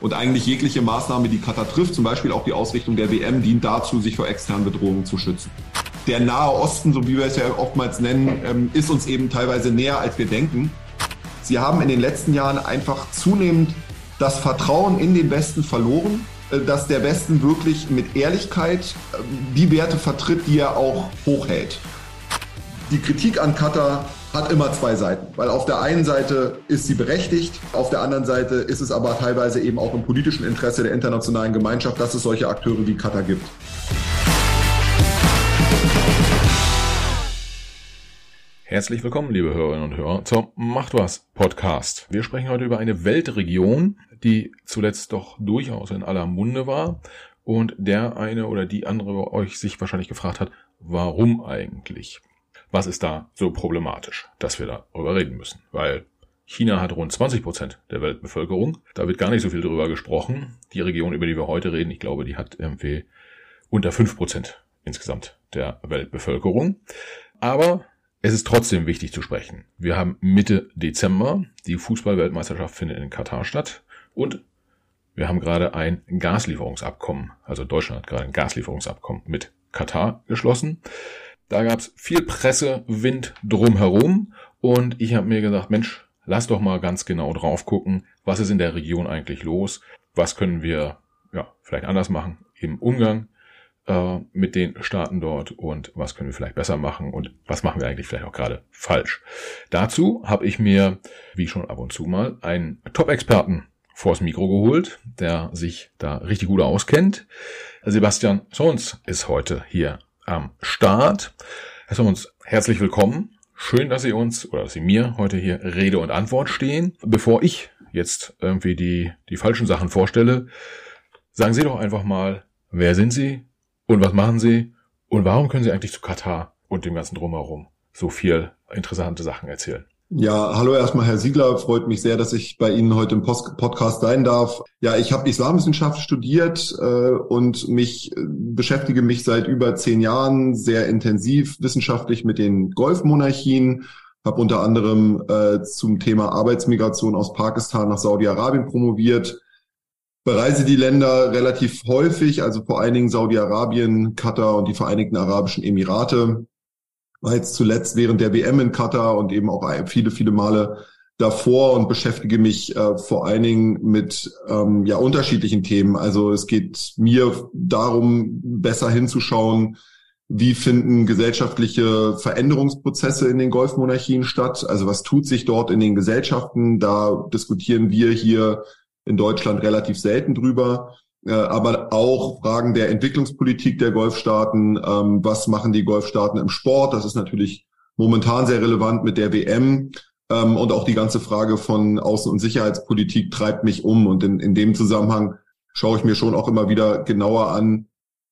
Und eigentlich jegliche Maßnahme, die Katar trifft, zum Beispiel auch die Ausrichtung der WM, dient dazu, sich vor externen Bedrohungen zu schützen. Der Nahe Osten, so wie wir es ja oftmals nennen, ähm, ist uns eben teilweise näher, als wir denken. Sie haben in den letzten Jahren einfach zunehmend das Vertrauen in den Westen verloren, dass der Westen wirklich mit Ehrlichkeit ähm, die Werte vertritt, die er auch hochhält. Die Kritik an Katar hat immer zwei Seiten, weil auf der einen Seite ist sie berechtigt, auf der anderen Seite ist es aber teilweise eben auch im politischen Interesse der internationalen Gemeinschaft, dass es solche Akteure wie Katar gibt. Herzlich willkommen, liebe Hörerinnen und Hörer, zum Macht was Podcast. Wir sprechen heute über eine Weltregion, die zuletzt doch durchaus in aller Munde war und der eine oder die andere euch sich wahrscheinlich gefragt hat, warum eigentlich? Was ist da so problematisch, dass wir darüber reden müssen? Weil China hat rund 20 Prozent der Weltbevölkerung. Da wird gar nicht so viel drüber gesprochen. Die Region, über die wir heute reden, ich glaube, die hat irgendwie unter 5 Prozent insgesamt der Weltbevölkerung. Aber es ist trotzdem wichtig zu sprechen. Wir haben Mitte Dezember. Die Fußballweltmeisterschaft findet in Katar statt. Und wir haben gerade ein Gaslieferungsabkommen, also Deutschland hat gerade ein Gaslieferungsabkommen mit Katar geschlossen. Da gab's viel Pressewind drumherum und ich habe mir gesagt, Mensch, lass doch mal ganz genau drauf gucken, was ist in der Region eigentlich los, was können wir ja vielleicht anders machen im Umgang äh, mit den Staaten dort und was können wir vielleicht besser machen und was machen wir eigentlich vielleicht auch gerade falsch. Dazu habe ich mir, wie schon ab und zu mal, einen Top-Experten vors Mikro geholt, der sich da richtig gut auskennt. Sebastian Sons ist heute hier am Start. Herr Sommons, herzlich willkommen. Schön, dass Sie uns oder dass Sie mir heute hier Rede und Antwort stehen. Bevor ich jetzt irgendwie die, die falschen Sachen vorstelle, sagen Sie doch einfach mal, wer sind Sie und was machen Sie und warum können Sie eigentlich zu Katar und dem ganzen Drumherum so viel interessante Sachen erzählen? Ja, hallo erstmal Herr Siegler, freut mich sehr, dass ich bei Ihnen heute im Post Podcast sein darf. Ja, ich habe Islamwissenschaft studiert äh, und mich äh, beschäftige mich seit über zehn Jahren sehr intensiv wissenschaftlich mit den Golfmonarchien, habe unter anderem äh, zum Thema Arbeitsmigration aus Pakistan nach Saudi-Arabien promoviert, bereise die Länder relativ häufig, also vor allen Dingen Saudi-Arabien, Katar und die Vereinigten Arabischen Emirate war jetzt zuletzt während der WM in Katar und eben auch viele, viele Male davor und beschäftige mich äh, vor allen Dingen mit ähm, ja unterschiedlichen Themen. Also es geht mir darum, besser hinzuschauen, wie finden gesellschaftliche Veränderungsprozesse in den Golfmonarchien statt? Also was tut sich dort in den Gesellschaften? Da diskutieren wir hier in Deutschland relativ selten drüber. Äh, aber auch Fragen der Entwicklungspolitik der Golfstaaten. Ähm, was machen die Golfstaaten im Sport? Das ist natürlich momentan sehr relevant mit der WM. Ähm, und auch die ganze Frage von Außen- und Sicherheitspolitik treibt mich um. Und in, in dem Zusammenhang schaue ich mir schon auch immer wieder genauer an,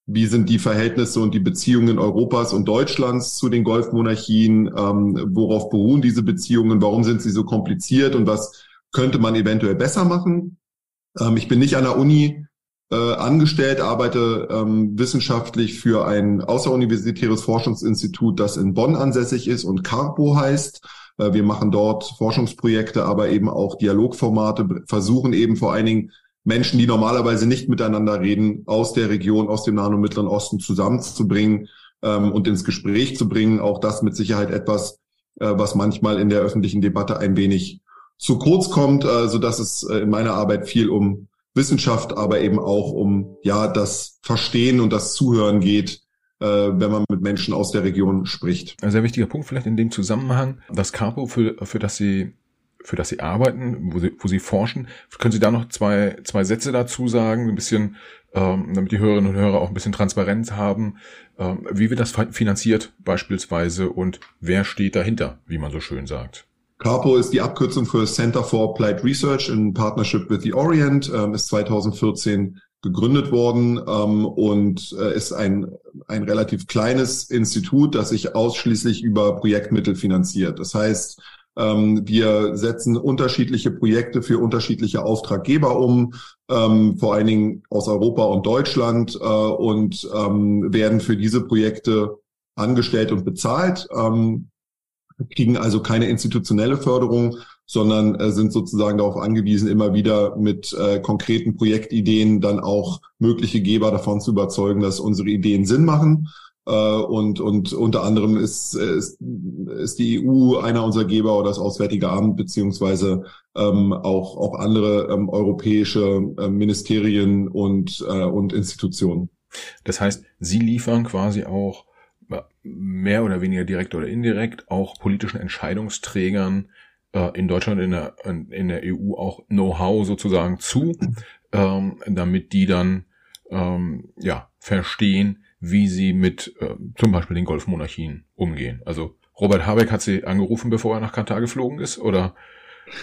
wie sind die Verhältnisse und die Beziehungen Europas und Deutschlands zu den Golfmonarchien? Ähm, worauf beruhen diese Beziehungen? Warum sind sie so kompliziert? Und was könnte man eventuell besser machen? Ähm, ich bin nicht an der Uni äh, angestellt, arbeite ähm, wissenschaftlich für ein außeruniversitäres Forschungsinstitut, das in Bonn ansässig ist und Carpo heißt. Äh, wir machen dort Forschungsprojekte, aber eben auch Dialogformate, versuchen eben vor allen Dingen Menschen, die normalerweise nicht miteinander reden, aus der Region, aus dem Nahen und Mittleren Osten zusammenzubringen ähm, und ins Gespräch zu bringen. Auch das mit Sicherheit etwas, äh, was manchmal in der öffentlichen Debatte ein wenig zu kurz kommt, äh, so dass es äh, in meiner Arbeit viel um Wissenschaft, aber eben auch um ja das Verstehen und das Zuhören geht, äh, wenn man mit Menschen aus der Region spricht. Ein sehr wichtiger Punkt vielleicht in dem Zusammenhang, das Capo, für, für das Sie für das Sie arbeiten, wo Sie, wo Sie forschen. Können Sie da noch zwei, zwei Sätze dazu sagen, ein bisschen, ähm, damit die Hörerinnen und Hörer auch ein bisschen Transparenz haben, ähm, wie wird das finanziert beispielsweise und wer steht dahinter, wie man so schön sagt? CARPO ist die Abkürzung für Center for Applied Research in Partnership with the Orient, ähm, ist 2014 gegründet worden ähm, und äh, ist ein, ein relativ kleines Institut, das sich ausschließlich über Projektmittel finanziert. Das heißt, ähm, wir setzen unterschiedliche Projekte für unterschiedliche Auftraggeber um, ähm, vor allen Dingen aus Europa und Deutschland äh, und ähm, werden für diese Projekte angestellt und bezahlt, ähm, kriegen also keine institutionelle Förderung, sondern äh, sind sozusagen darauf angewiesen, immer wieder mit äh, konkreten Projektideen dann auch mögliche Geber davon zu überzeugen, dass unsere Ideen Sinn machen. Äh, und, und unter anderem ist, ist, ist die EU einer unserer Geber oder das Auswärtige Amt beziehungsweise ähm, auch, auch andere ähm, europäische äh, Ministerien und, äh, und Institutionen. Das heißt, Sie liefern quasi auch mehr oder weniger direkt oder indirekt auch politischen Entscheidungsträgern äh, in Deutschland, in der, in der EU auch Know-how sozusagen zu, ähm, damit die dann ähm, ja verstehen, wie sie mit äh, zum Beispiel den Golfmonarchien umgehen. Also Robert Habeck hat sie angerufen, bevor er nach Katar geflogen ist, oder?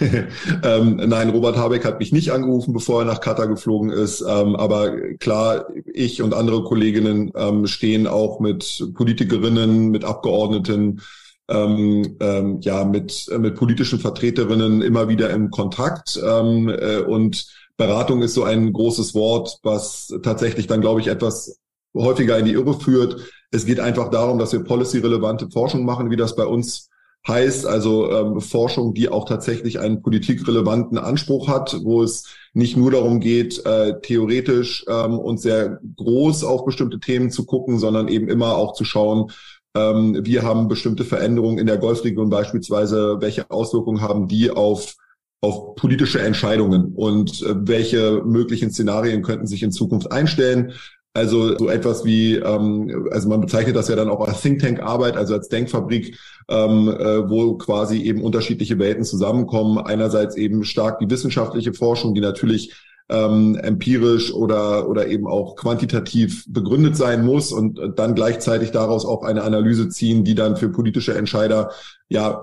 ähm, nein, Robert Habeck hat mich nicht angerufen, bevor er nach Katar geflogen ist. Ähm, aber klar, ich und andere Kolleginnen ähm, stehen auch mit Politikerinnen, mit Abgeordneten, ähm, ähm, ja, mit, mit politischen Vertreterinnen immer wieder im Kontakt. Ähm, äh, und Beratung ist so ein großes Wort, was tatsächlich dann, glaube ich, etwas häufiger in die Irre führt. Es geht einfach darum, dass wir policy-relevante Forschung machen, wie das bei uns heißt, also ähm, Forschung, die auch tatsächlich einen politikrelevanten Anspruch hat, wo es nicht nur darum geht, äh, theoretisch ähm, und sehr groß auf bestimmte Themen zu gucken, sondern eben immer auch zu schauen, ähm, wir haben bestimmte Veränderungen in der Golfregion beispielsweise, welche Auswirkungen haben die auf auf politische Entscheidungen und äh, welche möglichen Szenarien könnten sich in Zukunft einstellen. Also so etwas wie, ähm, also man bezeichnet das ja dann auch als Think Tank Arbeit, also als Denkfabrik, ähm, äh, wo quasi eben unterschiedliche Welten zusammenkommen. Einerseits eben stark die wissenschaftliche Forschung, die natürlich ähm, empirisch oder, oder eben auch quantitativ begründet sein muss und dann gleichzeitig daraus auch eine Analyse ziehen, die dann für politische Entscheider ja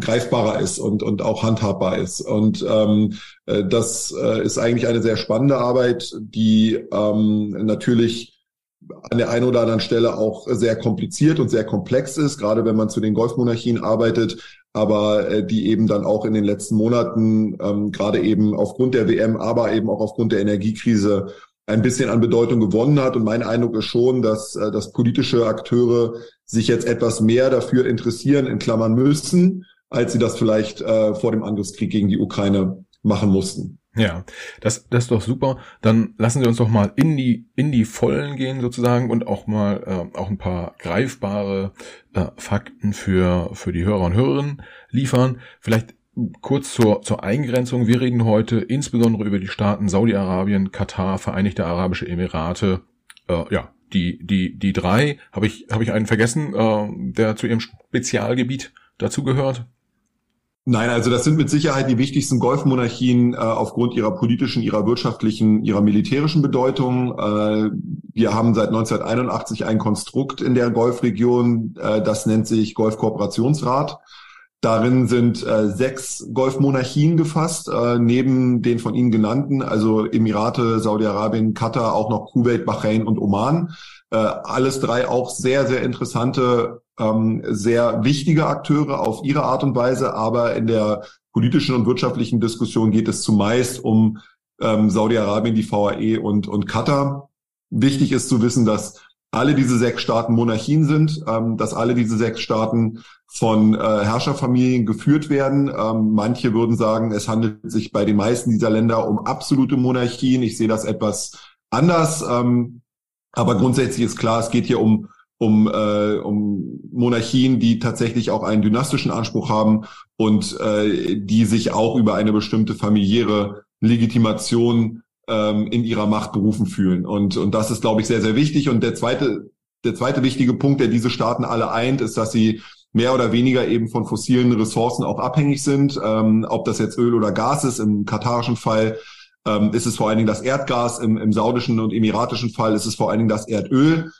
greifbarer ist und, und auch handhabbar ist. Und ähm, äh, das äh, ist eigentlich eine sehr spannende Arbeit, die ähm, natürlich an der einen oder anderen Stelle auch sehr kompliziert und sehr komplex ist, gerade wenn man zu den Golfmonarchien arbeitet, aber äh, die eben dann auch in den letzten Monaten, ähm, gerade eben aufgrund der WM, aber eben auch aufgrund der Energiekrise ein bisschen an Bedeutung gewonnen hat. Und mein Eindruck ist schon, dass, äh, dass politische Akteure sich jetzt etwas mehr dafür interessieren, in Klammern müssen, als sie das vielleicht äh, vor dem Angriffskrieg gegen die Ukraine machen mussten. Ja, das, das ist doch super. Dann lassen Sie uns doch mal in die, in die Vollen gehen sozusagen und auch mal äh, auch ein paar greifbare äh, Fakten für, für die Hörer und Hörerinnen liefern. Vielleicht kurz zur, zur Eingrenzung. Wir reden heute insbesondere über die Staaten Saudi-Arabien, Katar, Vereinigte Arabische Emirate. Äh, ja, die, die, die drei. Habe ich, habe ich einen vergessen, äh, der zu Ihrem Spezialgebiet dazu gehört? Nein, also das sind mit Sicherheit die wichtigsten Golfmonarchien äh, aufgrund ihrer politischen, ihrer wirtschaftlichen, ihrer militärischen Bedeutung. Äh, wir haben seit 1981 ein Konstrukt in der Golfregion, äh, das nennt sich Golfkooperationsrat. Darin sind äh, sechs Golfmonarchien gefasst, äh, neben den von Ihnen genannten, also Emirate, Saudi-Arabien, Katar, auch noch Kuwait, Bahrain und Oman. Äh, alles drei auch sehr, sehr interessante ähm, sehr wichtige Akteure auf ihre Art und Weise, aber in der politischen und wirtschaftlichen Diskussion geht es zumeist um ähm, Saudi-Arabien, die VAE und, und Katar. Wichtig ist zu wissen, dass alle diese sechs Staaten Monarchien sind, ähm, dass alle diese sechs Staaten von äh, Herrscherfamilien geführt werden. Ähm, manche würden sagen, es handelt sich bei den meisten dieser Länder um absolute Monarchien. Ich sehe das etwas anders. Ähm, aber grundsätzlich ist klar, es geht hier um um, äh, um Monarchien, die tatsächlich auch einen dynastischen Anspruch haben und äh, die sich auch über eine bestimmte familiäre Legitimation ähm, in ihrer Macht berufen fühlen. Und, und das ist, glaube ich, sehr, sehr wichtig. Und der zweite, der zweite wichtige Punkt, der diese Staaten alle eint, ist, dass sie mehr oder weniger eben von fossilen Ressourcen auch abhängig sind. Ähm, ob das jetzt Öl oder Gas ist, im katarischen Fall ähm, ist es vor allen Dingen das Erdgas, im, im saudischen und emiratischen Fall ist es vor allen Dingen das Erdöl.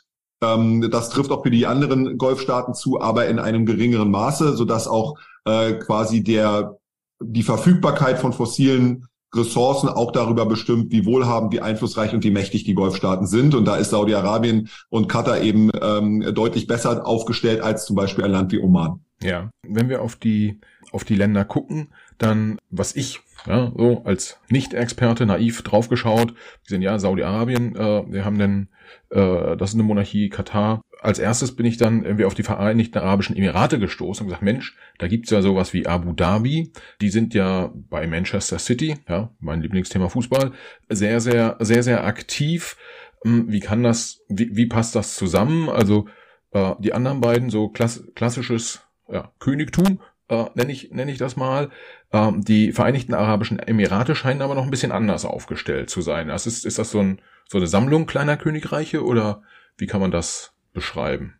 Ähm, das trifft auch für die anderen Golfstaaten zu, aber in einem geringeren Maße, sodass auch äh, quasi der die Verfügbarkeit von fossilen Ressourcen auch darüber bestimmt, wie wohlhabend, wie einflussreich und wie mächtig die Golfstaaten sind. Und da ist Saudi-Arabien und Katar eben ähm, deutlich besser aufgestellt als zum Beispiel ein Land wie Oman. Ja, wenn wir auf die auf die Länder gucken, dann was ich ja, so als Nicht-Experte naiv draufgeschaut. Wir sind ja Saudi-Arabien, äh, wir haben denn, äh, das ist eine Monarchie, Katar, als erstes bin ich dann irgendwie auf die Vereinigten Arabischen Emirate gestoßen und gesagt, Mensch, da gibt's ja sowas wie Abu Dhabi. Die sind ja bei Manchester City, ja, mein Lieblingsthema Fußball, sehr, sehr, sehr, sehr aktiv. Hm, wie kann das, wie, wie passt das zusammen? Also äh, die anderen beiden, so klass klassisches ja, Königtum, äh, nenne ich, nenn ich das mal. Ähm, die Vereinigten Arabischen Emirate scheinen aber noch ein bisschen anders aufgestellt zu sein. Das ist, ist das so, ein, so eine Sammlung kleiner Königreiche oder wie kann man das beschreiben?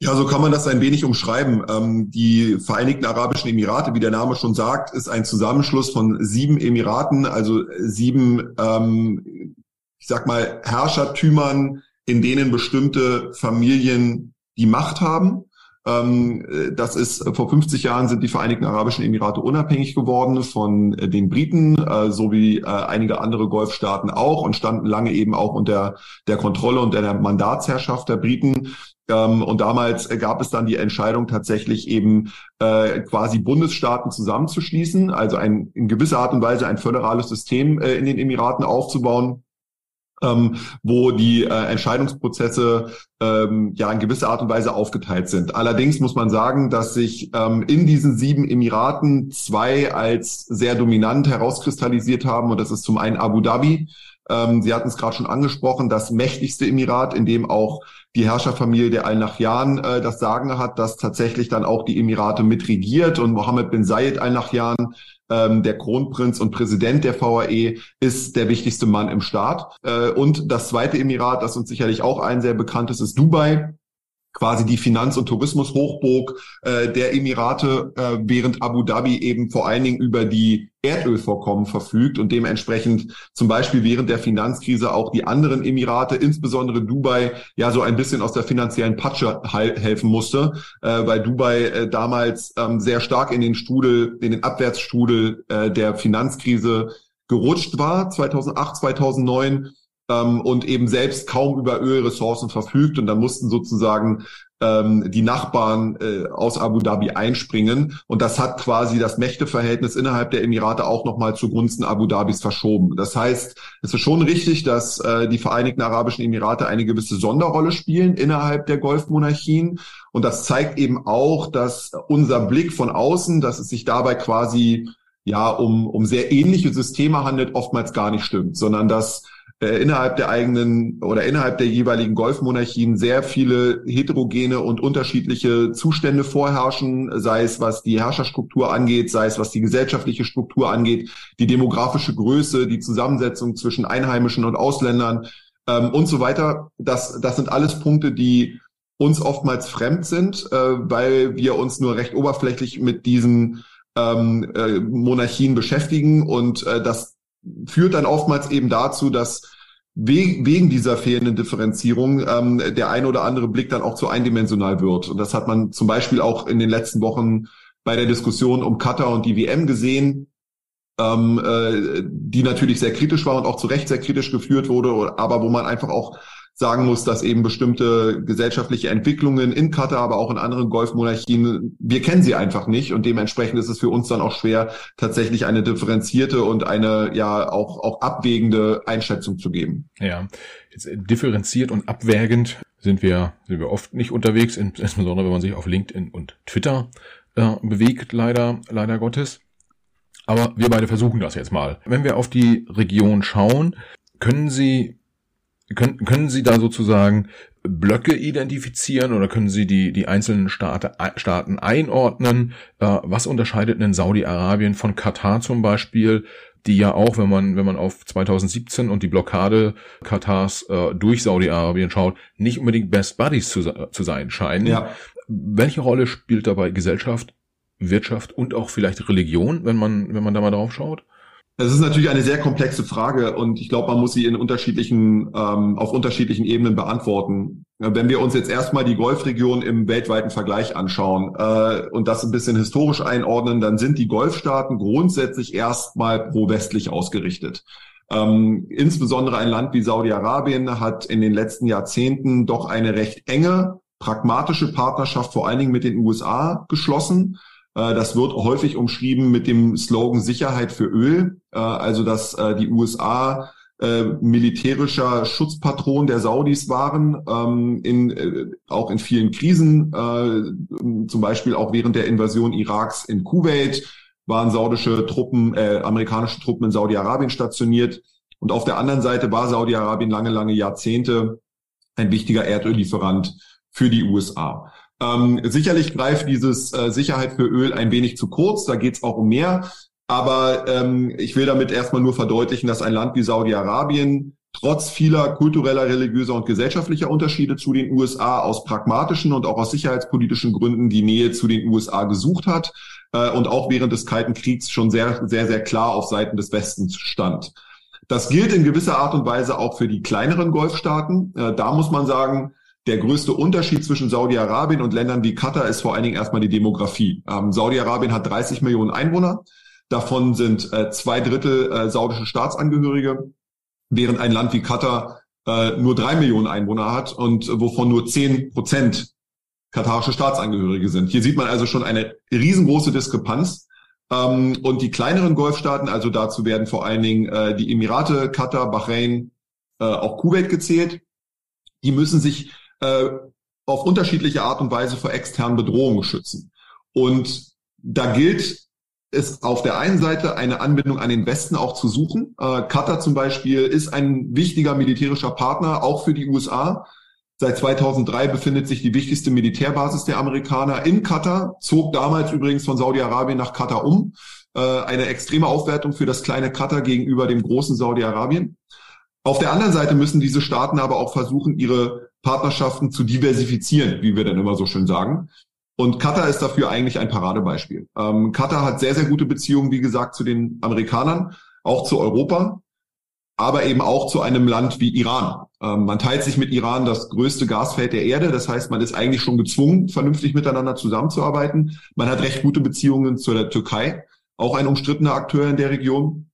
Ja, so kann man das ein wenig umschreiben. Ähm, die Vereinigten Arabischen Emirate, wie der Name schon sagt, ist ein Zusammenschluss von sieben Emiraten, also sieben, ähm, ich sag mal, Herrschertümern, in denen bestimmte Familien die Macht haben. Ähm, das ist vor 50 Jahren sind die Vereinigten Arabischen Emirate unabhängig geworden von äh, den Briten, äh, so wie äh, einige andere Golfstaaten auch und standen lange eben auch unter der Kontrolle und der Mandatsherrschaft der Briten. Ähm, und damals gab es dann die Entscheidung tatsächlich eben quasi Bundesstaaten zusammenzuschließen, also ein, in gewisser Art und Weise ein föderales System in den Emiraten aufzubauen ähm, wo die äh, Entscheidungsprozesse ähm, ja in gewisser Art und Weise aufgeteilt sind. Allerdings muss man sagen, dass sich ähm, in diesen sieben Emiraten zwei als sehr dominant herauskristallisiert haben und das ist zum einen Abu Dhabi. Ähm, Sie hatten es gerade schon angesprochen, das mächtigste Emirat, in dem auch die Herrscherfamilie der Al-Nahyan äh, das Sagen hat, dass tatsächlich dann auch die Emirate mitregiert und Mohammed bin Zayed Al-Nahyan ähm, der Kronprinz und Präsident der VAE ist der wichtigste Mann im Staat. Äh, und das zweite Emirat, das uns sicherlich auch ein sehr bekanntes ist, Dubai quasi die Finanz- und Tourismushochburg äh, der Emirate, äh, während Abu Dhabi eben vor allen Dingen über die Erdölvorkommen verfügt und dementsprechend zum Beispiel während der Finanzkrise auch die anderen Emirate, insbesondere Dubai, ja so ein bisschen aus der finanziellen Patsche helfen musste, äh, weil Dubai äh, damals ähm, sehr stark in den Strudel, in den Abwärtsstrudel äh, der Finanzkrise gerutscht war, 2008, 2009 ähm, und eben selbst kaum über Ölressourcen verfügt. Und dann mussten sozusagen ähm, die Nachbarn äh, aus Abu Dhabi einspringen. Und das hat quasi das Mächteverhältnis innerhalb der Emirate auch nochmal zugunsten Abu Dhabis verschoben. Das heißt, es ist schon richtig, dass äh, die Vereinigten Arabischen Emirate eine gewisse Sonderrolle spielen innerhalb der Golfmonarchien. Und das zeigt eben auch, dass unser Blick von außen, dass es sich dabei quasi ja um, um sehr ähnliche Systeme handelt, oftmals gar nicht stimmt, sondern dass äh, innerhalb der eigenen oder innerhalb der jeweiligen Golfmonarchien sehr viele heterogene und unterschiedliche Zustände vorherrschen, sei es was die Herrscherstruktur angeht, sei es was die gesellschaftliche Struktur angeht, die demografische Größe, die Zusammensetzung zwischen Einheimischen und Ausländern ähm, und so weiter. Das, das sind alles Punkte, die uns oftmals fremd sind, äh, weil wir uns nur recht oberflächlich mit diesen ähm, äh, Monarchien beschäftigen und äh, das führt dann oftmals eben dazu, dass wegen dieser fehlenden Differenzierung ähm, der eine oder andere Blick dann auch zu eindimensional wird. Und das hat man zum Beispiel auch in den letzten Wochen bei der Diskussion um Qatar und die WM gesehen, ähm, äh, die natürlich sehr kritisch war und auch zu Recht sehr kritisch geführt wurde, aber wo man einfach auch sagen muss, dass eben bestimmte gesellschaftliche Entwicklungen in Katar, aber auch in anderen Golfmonarchien, wir kennen sie einfach nicht und dementsprechend ist es für uns dann auch schwer, tatsächlich eine differenzierte und eine ja auch, auch abwägende Einschätzung zu geben. Ja, jetzt differenziert und abwägend sind wir, sind wir oft nicht unterwegs, insbesondere wenn man sich auf LinkedIn und Twitter äh, bewegt, leider, leider Gottes. Aber wir beide versuchen das jetzt mal. Wenn wir auf die Region schauen, können Sie können, können Sie da sozusagen Blöcke identifizieren oder können Sie die, die einzelnen Staate, Staaten einordnen? Äh, was unterscheidet denn Saudi-Arabien von Katar zum Beispiel, die ja auch, wenn man, wenn man auf 2017 und die Blockade Katars äh, durch Saudi-Arabien schaut, nicht unbedingt Best Buddies zu, zu sein scheinen. Ja. Welche Rolle spielt dabei Gesellschaft, Wirtschaft und auch vielleicht Religion, wenn man, wenn man da mal drauf schaut? Es ist natürlich eine sehr komplexe Frage und ich glaube, man muss sie in unterschiedlichen, ähm, auf unterschiedlichen Ebenen beantworten. Wenn wir uns jetzt erstmal die Golfregion im weltweiten Vergleich anschauen äh, und das ein bisschen historisch einordnen, dann sind die Golfstaaten grundsätzlich erstmal pro-westlich ausgerichtet. Ähm, insbesondere ein Land wie Saudi-Arabien hat in den letzten Jahrzehnten doch eine recht enge, pragmatische Partnerschaft vor allen Dingen mit den USA geschlossen. Äh, das wird häufig umschrieben mit dem Slogan Sicherheit für Öl. Äh, also dass äh, die USA militärischer Schutzpatron der Saudis waren, ähm, in, auch in vielen Krisen, zum Beispiel auch während der Invasion Iraks in Kuwait waren saudische Truppen, äh, amerikanische Truppen in Saudi-Arabien stationiert. Und auf der anderen Seite war Saudi-Arabien lange, lange Jahrzehnte ein wichtiger Erdöllieferant für die USA. Ähm, sicherlich greift dieses äh, Sicherheit für Öl ein wenig zu kurz. Da geht es auch um mehr. Aber ähm, ich will damit erstmal nur verdeutlichen, dass ein Land wie Saudi-Arabien trotz vieler kultureller, religiöser und gesellschaftlicher Unterschiede zu den USA aus pragmatischen und auch aus sicherheitspolitischen Gründen die Nähe zu den USA gesucht hat äh, und auch während des Kalten Kriegs schon sehr, sehr, sehr klar auf Seiten des Westens stand. Das gilt in gewisser Art und Weise auch für die kleineren Golfstaaten. Äh, da muss man sagen, der größte Unterschied zwischen Saudi-Arabien und Ländern wie Katar ist vor allen Dingen erstmal die Demografie. Ähm, Saudi-Arabien hat 30 Millionen Einwohner. Davon sind äh, zwei Drittel äh, saudische Staatsangehörige, während ein Land wie Katar äh, nur drei Millionen Einwohner hat und wovon nur zehn Prozent katarische Staatsangehörige sind. Hier sieht man also schon eine riesengroße Diskrepanz. Ähm, und die kleineren Golfstaaten, also dazu werden vor allen Dingen äh, die Emirate, Katar, Bahrain, äh, auch Kuwait gezählt, die müssen sich äh, auf unterschiedliche Art und Weise vor externen Bedrohungen schützen. Und da gilt es auf der einen Seite eine Anbindung an den Westen auch zu suchen. Äh, Katar zum Beispiel ist ein wichtiger militärischer Partner, auch für die USA. Seit 2003 befindet sich die wichtigste Militärbasis der Amerikaner in Katar, zog damals übrigens von Saudi-Arabien nach Katar um. Äh, eine extreme Aufwertung für das kleine Katar gegenüber dem großen Saudi-Arabien. Auf der anderen Seite müssen diese Staaten aber auch versuchen, ihre Partnerschaften zu diversifizieren, wie wir dann immer so schön sagen. Und Katar ist dafür eigentlich ein Paradebeispiel. Ähm, Katar hat sehr, sehr gute Beziehungen, wie gesagt, zu den Amerikanern, auch zu Europa, aber eben auch zu einem Land wie Iran. Ähm, man teilt sich mit Iran das größte Gasfeld der Erde. Das heißt, man ist eigentlich schon gezwungen, vernünftig miteinander zusammenzuarbeiten. Man hat recht gute Beziehungen zu der Türkei, auch ein umstrittener Akteur in der Region.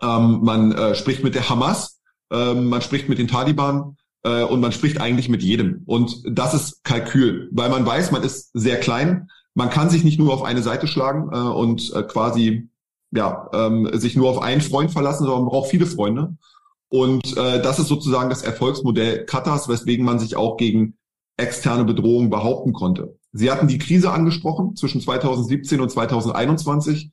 Ähm, man äh, spricht mit der Hamas, ähm, man spricht mit den Taliban äh, und man spricht eigentlich mit jedem. Und das ist Kalkül, weil man weiß, man ist sehr klein. Man kann sich nicht nur auf eine Seite schlagen äh, und äh, quasi ja ähm, sich nur auf einen Freund verlassen, sondern man braucht viele Freunde. Und äh, das ist sozusagen das Erfolgsmodell Katars, weswegen man sich auch gegen externe Bedrohungen behaupten konnte. Sie hatten die Krise angesprochen zwischen 2017 und 2021.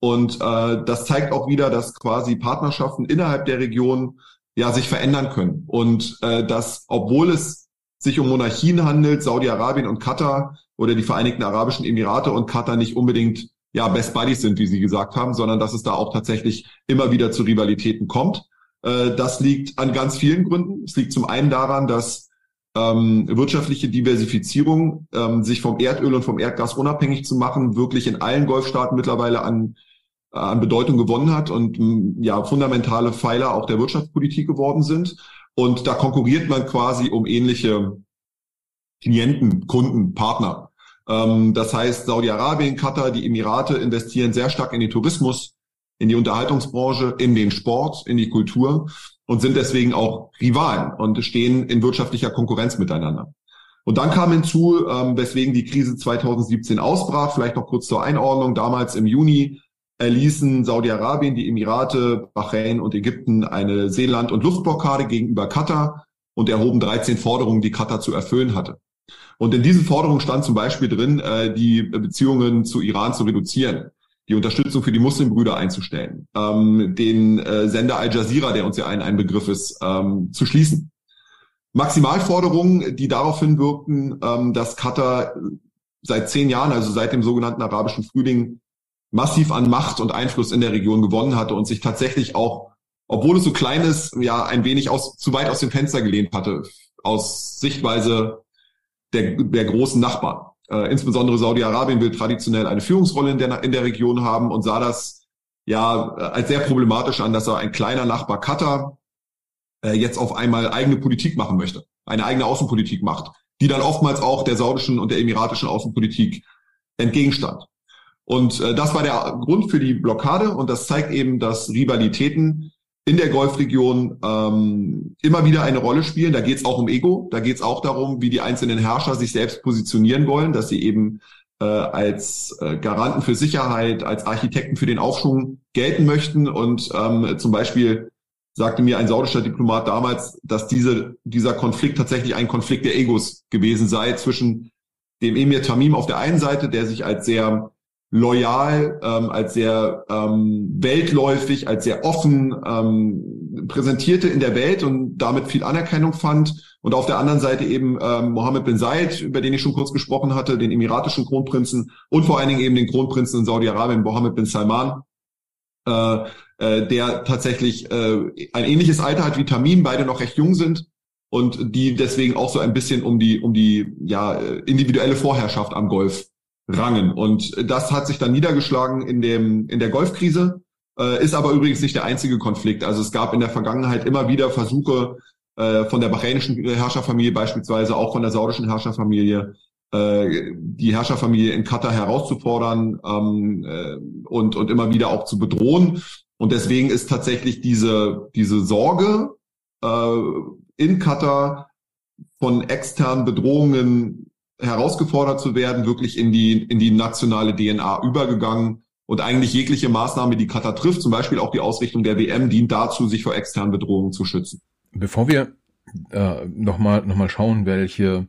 Und äh, das zeigt auch wieder, dass quasi Partnerschaften innerhalb der Region ja sich verändern können und äh, dass obwohl es sich um Monarchien handelt, Saudi-Arabien und Katar oder die Vereinigten Arabischen Emirate und Katar nicht unbedingt ja Best Buddies sind, wie Sie gesagt haben, sondern dass es da auch tatsächlich immer wieder zu Rivalitäten kommt. Äh, das liegt an ganz vielen Gründen. Es liegt zum einen daran, dass ähm, wirtschaftliche Diversifizierung, ähm, sich vom Erdöl und vom Erdgas unabhängig zu machen, wirklich in allen Golfstaaten mittlerweile an an Bedeutung gewonnen hat und ja fundamentale Pfeiler auch der Wirtschaftspolitik geworden sind. Und da konkurriert man quasi um ähnliche Klienten, Kunden, Partner. Ähm, das heißt, Saudi-Arabien, Katar, die Emirate investieren sehr stark in den Tourismus, in die Unterhaltungsbranche, in den Sport, in die Kultur und sind deswegen auch Rivalen und stehen in wirtschaftlicher Konkurrenz miteinander. Und dann kam hinzu, ähm, weswegen die Krise 2017 ausbrach, vielleicht noch kurz zur Einordnung, damals im Juni erließen Saudi-Arabien, die Emirate, Bahrain und Ägypten eine Seeland- und Luftblockade gegenüber Katar und erhoben 13 Forderungen, die Katar zu erfüllen hatte. Und in diesen Forderungen stand zum Beispiel drin, äh, die Beziehungen zu Iran zu reduzieren, die Unterstützung für die Muslimbrüder einzustellen, ähm, den äh, Sender Al Jazeera, der uns ja ein, ein Begriff ist, ähm, zu schließen. Maximalforderungen, die daraufhin wirkten, ähm, dass Katar seit zehn Jahren, also seit dem sogenannten arabischen Frühling, massiv an Macht und Einfluss in der Region gewonnen hatte und sich tatsächlich auch, obwohl es so klein ist, ja ein wenig aus, zu weit aus dem Fenster gelehnt hatte, aus Sichtweise der, der großen Nachbarn. Äh, insbesondere Saudi-Arabien will traditionell eine Führungsrolle in der, in der Region haben und sah das ja als sehr problematisch an, dass er ein kleiner Nachbar Katar äh, jetzt auf einmal eigene Politik machen möchte, eine eigene Außenpolitik macht, die dann oftmals auch der saudischen und der emiratischen Außenpolitik entgegenstand. Und äh, das war der Grund für die Blockade. Und das zeigt eben, dass Rivalitäten in der Golfregion ähm, immer wieder eine Rolle spielen. Da geht es auch um Ego, da geht es auch darum, wie die einzelnen Herrscher sich selbst positionieren wollen, dass sie eben äh, als äh, Garanten für Sicherheit, als Architekten für den Aufschwung gelten möchten. Und ähm, zum Beispiel sagte mir ein saudischer Diplomat damals, dass diese, dieser Konflikt tatsächlich ein Konflikt der Egos gewesen sei zwischen dem Emir Tamim auf der einen Seite, der sich als sehr loyal, ähm, als sehr ähm, weltläufig, als sehr offen ähm, präsentierte in der Welt und damit viel Anerkennung fand. Und auf der anderen Seite eben ähm, Mohammed bin Said, über den ich schon kurz gesprochen hatte, den emiratischen Kronprinzen und vor allen Dingen eben den Kronprinzen in Saudi-Arabien, Mohammed bin Salman, äh, äh, der tatsächlich äh, ein ähnliches Alter hat wie Tamim, beide noch recht jung sind und die deswegen auch so ein bisschen um die um die ja individuelle Vorherrschaft am Golf rangen. Und das hat sich dann niedergeschlagen in dem in der Golfkrise, äh, ist aber übrigens nicht der einzige Konflikt. Also es gab in der Vergangenheit immer wieder Versuche äh, von der bahrainischen Herrscherfamilie beispielsweise, auch von der saudischen Herrscherfamilie, äh, die Herrscherfamilie in Katar herauszufordern ähm, äh, und, und immer wieder auch zu bedrohen. Und deswegen ist tatsächlich diese, diese Sorge äh, in Katar von externen Bedrohungen herausgefordert zu werden, wirklich in die, in die nationale DNA übergegangen. Und eigentlich jegliche Maßnahme, die Katar trifft, zum Beispiel auch die Ausrichtung der WM, dient dazu, sich vor externen Bedrohungen zu schützen. Bevor wir äh, nochmal noch mal schauen, welche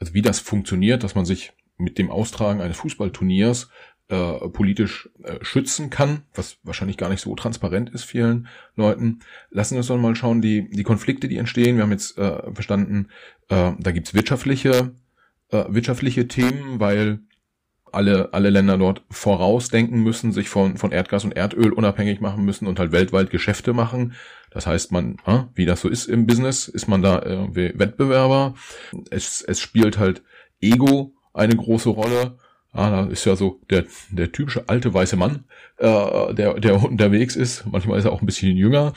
also wie das funktioniert, dass man sich mit dem Austragen eines Fußballturniers äh, politisch äh, schützen kann, was wahrscheinlich gar nicht so transparent ist vielen Leuten. Lassen wir uns doch mal schauen, die, die Konflikte, die entstehen. Wir haben jetzt äh, verstanden, äh, da gibt's wirtschaftliche, äh, wirtschaftliche Themen, weil alle, alle Länder dort vorausdenken müssen, sich von, von Erdgas und Erdöl unabhängig machen müssen und halt weltweit Geschäfte machen. Das heißt, man, wie das so ist im Business, ist man da irgendwie Wettbewerber. Es, es spielt halt Ego eine große Rolle. Ah, da ist ja so der, der typische alte weiße Mann, äh, der, der unterwegs ist. Manchmal ist er auch ein bisschen jünger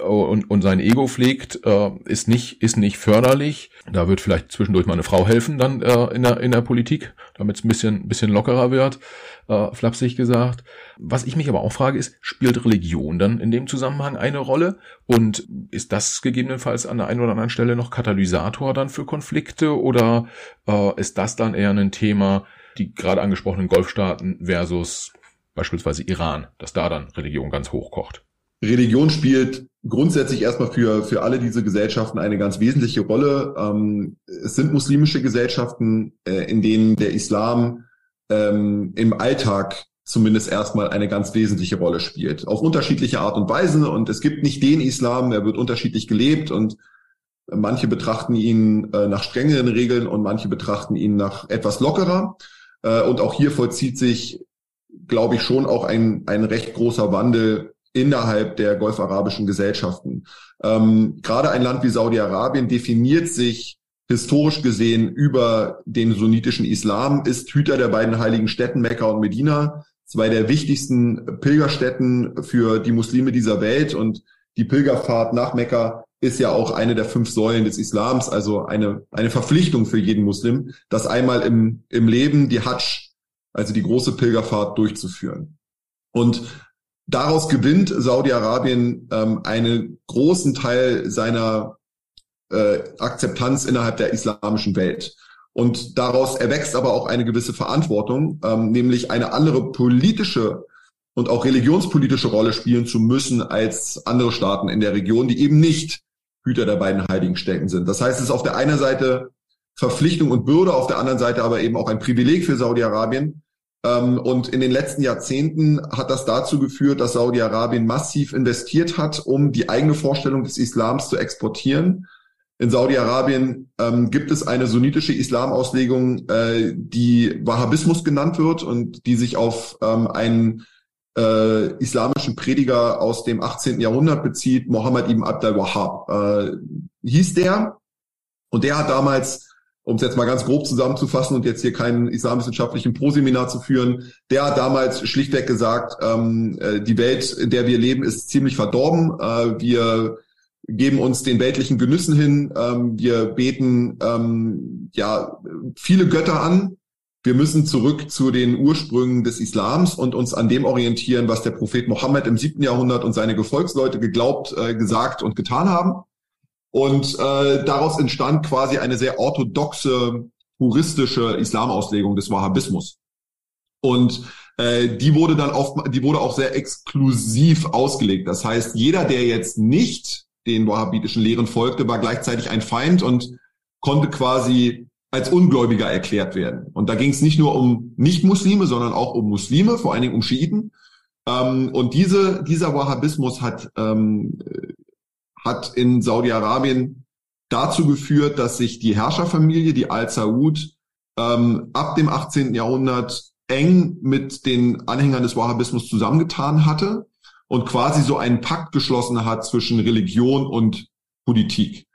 und, und sein Ego pflegt, äh, ist nicht ist nicht förderlich. Da wird vielleicht zwischendurch mal eine Frau helfen dann äh, in der in der Politik, damit es ein bisschen bisschen lockerer wird, äh, flapsig gesagt. Was ich mich aber auch frage ist, spielt Religion dann in dem Zusammenhang eine Rolle und ist das gegebenenfalls an der einen oder anderen Stelle noch Katalysator dann für Konflikte oder äh, ist das dann eher ein Thema, die gerade angesprochenen Golfstaaten versus beispielsweise Iran, dass da dann Religion ganz hoch kocht? Religion spielt grundsätzlich erstmal für, für alle diese Gesellschaften eine ganz wesentliche Rolle. Ähm, es sind muslimische Gesellschaften, äh, in denen der Islam ähm, im Alltag zumindest erstmal eine ganz wesentliche Rolle spielt. Auf unterschiedliche Art und Weise. Und es gibt nicht den Islam, er wird unterschiedlich gelebt und manche betrachten ihn äh, nach strengeren Regeln und manche betrachten ihn nach etwas lockerer. Äh, und auch hier vollzieht sich, glaube ich, schon auch ein, ein recht großer Wandel innerhalb der golfarabischen Gesellschaften. Ähm, gerade ein Land wie Saudi-Arabien definiert sich historisch gesehen über den sunnitischen Islam, ist Hüter der beiden heiligen Städten Mekka und Medina, zwei der wichtigsten Pilgerstätten für die Muslime dieser Welt und die Pilgerfahrt nach Mekka ist ja auch eine der fünf Säulen des Islams, also eine, eine Verpflichtung für jeden Muslim, das einmal im, im Leben die Hajj, also die große Pilgerfahrt durchzuführen. Und Daraus gewinnt Saudi-Arabien ähm, einen großen Teil seiner äh, Akzeptanz innerhalb der islamischen Welt. Und daraus erwächst aber auch eine gewisse Verantwortung, ähm, nämlich eine andere politische und auch religionspolitische Rolle spielen zu müssen als andere Staaten in der Region, die eben nicht Hüter der beiden heiligen Städten sind. Das heißt, es ist auf der einen Seite Verpflichtung und Bürde, auf der anderen Seite aber eben auch ein Privileg für Saudi-Arabien, und in den letzten Jahrzehnten hat das dazu geführt, dass Saudi-Arabien massiv investiert hat, um die eigene Vorstellung des Islams zu exportieren. In Saudi-Arabien ähm, gibt es eine sunnitische Islamauslegung, äh, die Wahhabismus genannt wird und die sich auf ähm, einen äh, islamischen Prediger aus dem 18. Jahrhundert bezieht, Mohammed ibn Abd al-Wahhab äh, hieß der. Und der hat damals um es jetzt mal ganz grob zusammenzufassen und jetzt hier keinen islamwissenschaftlichen Proseminar zu führen, der hat damals schlichtweg gesagt, ähm, äh, die Welt, in der wir leben, ist ziemlich verdorben. Äh, wir geben uns den weltlichen Genüssen hin, ähm, wir beten ähm, ja viele Götter an. Wir müssen zurück zu den Ursprüngen des Islams und uns an dem orientieren, was der Prophet Mohammed im siebten Jahrhundert und seine Gefolgsleute geglaubt, äh, gesagt und getan haben. Und äh, daraus entstand quasi eine sehr orthodoxe, puristische Islamauslegung des Wahhabismus. Und äh, die wurde dann oft, die wurde auch sehr exklusiv ausgelegt. Das heißt, jeder, der jetzt nicht den wahhabitischen Lehren folgte, war gleichzeitig ein Feind und konnte quasi als Ungläubiger erklärt werden. Und da ging es nicht nur um Nicht-Muslime, sondern auch um Muslime, vor allen Dingen um Schiiten. Ähm, und diese, dieser Wahhabismus hat, ähm, hat in Saudi-Arabien dazu geführt, dass sich die Herrscherfamilie, die Al Saud, ähm, ab dem 18. Jahrhundert eng mit den Anhängern des Wahhabismus zusammengetan hatte und quasi so einen Pakt geschlossen hat zwischen Religion und Politik.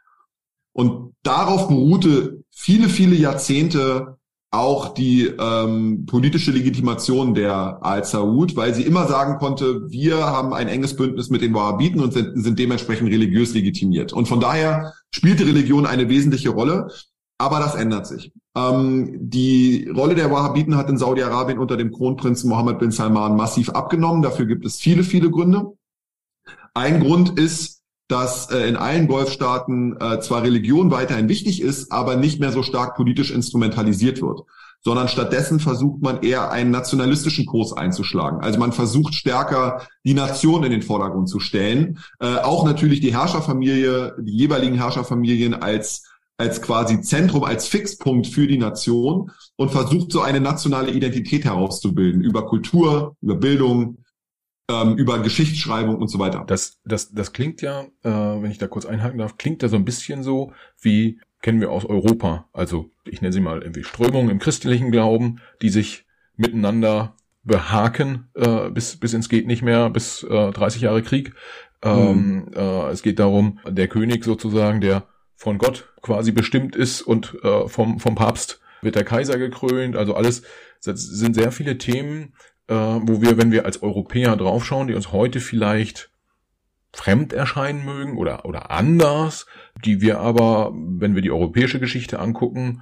Und darauf beruhte viele, viele Jahrzehnte auch die ähm, politische Legitimation der Al Saud, weil sie immer sagen konnte, wir haben ein enges Bündnis mit den Wahhabiten und sind, sind dementsprechend religiös legitimiert. Und von daher spielte Religion eine wesentliche Rolle, aber das ändert sich. Ähm, die Rolle der Wahhabiten hat in Saudi-Arabien unter dem Kronprinzen Mohammed bin Salman massiv abgenommen. Dafür gibt es viele, viele Gründe. Ein Grund ist, dass äh, in allen Golfstaaten äh, zwar Religion weiterhin wichtig ist, aber nicht mehr so stark politisch instrumentalisiert wird, sondern stattdessen versucht man eher einen nationalistischen Kurs einzuschlagen. Also man versucht stärker die Nation in den Vordergrund zu stellen, äh, auch natürlich die Herrscherfamilie, die jeweiligen Herrscherfamilien als als quasi Zentrum, als Fixpunkt für die Nation und versucht so eine nationale Identität herauszubilden über Kultur, über Bildung, ähm, über Geschichtsschreibung und so weiter. Das, das, das klingt ja, äh, wenn ich da kurz einhaken darf, klingt ja so ein bisschen so wie kennen wir aus Europa. Also ich nenne sie mal irgendwie Strömungen im christlichen Glauben, die sich miteinander behaken äh, bis bis ins geht nicht mehr bis äh, 30 Jahre Krieg. Ähm, mhm. äh, es geht darum, der König sozusagen, der von Gott quasi bestimmt ist und äh, vom, vom Papst wird der Kaiser gekrönt. Also alles, das sind sehr viele Themen, äh, wo wir, wenn wir als Europäer draufschauen, die uns heute vielleicht fremd erscheinen mögen oder, oder anders, die wir aber, wenn wir die europäische Geschichte angucken,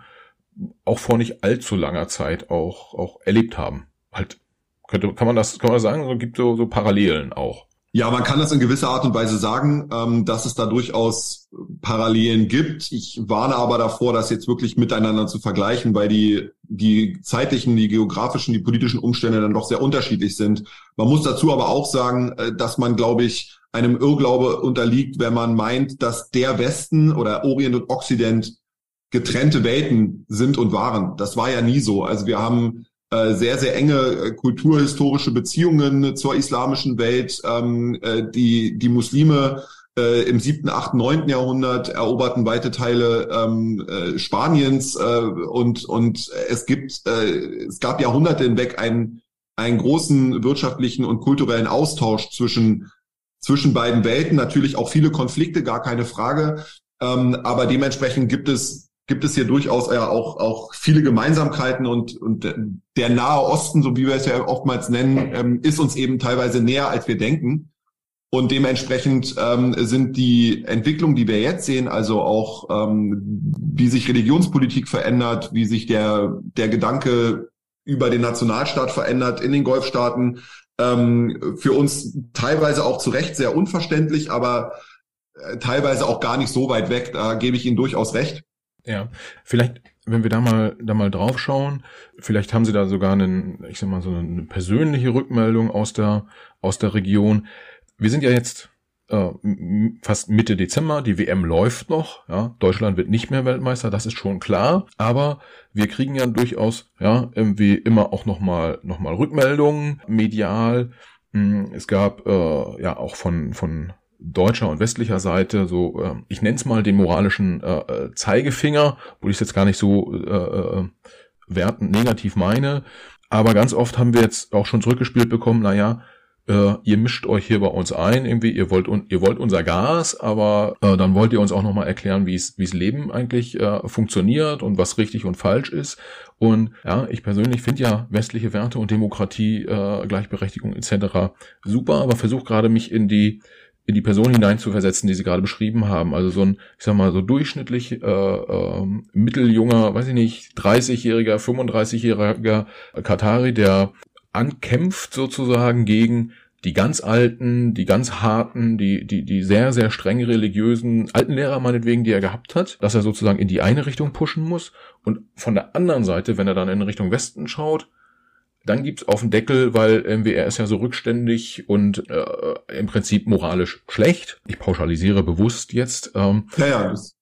auch vor nicht allzu langer Zeit auch, auch erlebt haben. Halt, könnte, kann man das, kann man das sagen? Es gibt so, so Parallelen auch. Ja, man kann das in gewisser Art und Weise sagen, ähm, dass es da durchaus Parallelen gibt. Ich warne aber davor, das jetzt wirklich miteinander zu vergleichen, weil die, die zeitlichen, die geografischen, die politischen Umstände dann doch sehr unterschiedlich sind. Man muss dazu aber auch sagen, äh, dass man, glaube ich, einem Irrglaube unterliegt, wenn man meint, dass der Westen oder Orient und Occident getrennte Welten sind und waren. Das war ja nie so. Also wir haben äh, sehr, sehr enge äh, kulturhistorische Beziehungen zur islamischen Welt. Ähm, äh, die, die Muslime im siebten, achten, neunten Jahrhundert eroberten weite Teile ähm, Spaniens und, und es gibt, es gab Jahrhunderte hinweg einen, einen großen wirtschaftlichen und kulturellen Austausch zwischen, zwischen beiden Welten. Natürlich auch viele Konflikte, gar keine Frage. Ähm, aber dementsprechend gibt es gibt es hier durchaus ja auch, auch viele Gemeinsamkeiten und, und der Nahe Osten, so wie wir es ja oftmals nennen, ähm, ist uns eben teilweise näher, als wir denken. Und dementsprechend ähm, sind die Entwicklungen, die wir jetzt sehen, also auch ähm, wie sich Religionspolitik verändert, wie sich der, der Gedanke über den Nationalstaat verändert in den Golfstaaten, ähm, für uns teilweise auch zu Recht sehr unverständlich, aber äh, teilweise auch gar nicht so weit weg. Da gebe ich Ihnen durchaus recht. Ja, vielleicht, wenn wir da mal, da mal drauf schauen, vielleicht haben Sie da sogar einen, ich sag mal, so eine persönliche Rückmeldung aus der, aus der Region. Wir sind ja jetzt äh, fast Mitte Dezember, die WM läuft noch, ja, Deutschland wird nicht mehr Weltmeister, das ist schon klar, aber wir kriegen ja durchaus, ja, irgendwie immer auch nochmal, noch mal Rückmeldungen, medial, hm, es gab äh, ja auch von, von deutscher und westlicher Seite so, äh, ich nenne es mal den moralischen äh, äh Zeigefinger, wo ich es jetzt gar nicht so äh, äh, wertend negativ meine. Aber ganz oft haben wir jetzt auch schon zurückgespielt bekommen, naja, äh, ihr mischt euch hier bei uns ein, irgendwie, ihr wollt, un ihr wollt unser Gas, aber äh, dann wollt ihr uns auch nochmal erklären, wie es Leben eigentlich äh, funktioniert und was richtig und falsch ist. Und ja, ich persönlich finde ja westliche Werte und Demokratie, äh, Gleichberechtigung etc. super, aber versuche gerade mich in die in die Person hineinzuversetzen, die Sie gerade beschrieben haben. Also so ein, ich sag mal, so durchschnittlich äh, äh, mitteljunger, weiß ich nicht, 30-jähriger, 35-jähriger Katari, der ankämpft sozusagen gegen die ganz alten, die ganz harten, die, die, die sehr, sehr streng religiösen alten Lehrer meinetwegen, die er gehabt hat, dass er sozusagen in die eine Richtung pushen muss. Und von der anderen Seite, wenn er dann in Richtung Westen schaut, Dann gibt's auf den Deckel, weil MWR ist ja so rückständig und äh, im Prinzip moralisch schlecht. Ich pauschalisiere bewusst jetzt. Ähm, ja, ja, das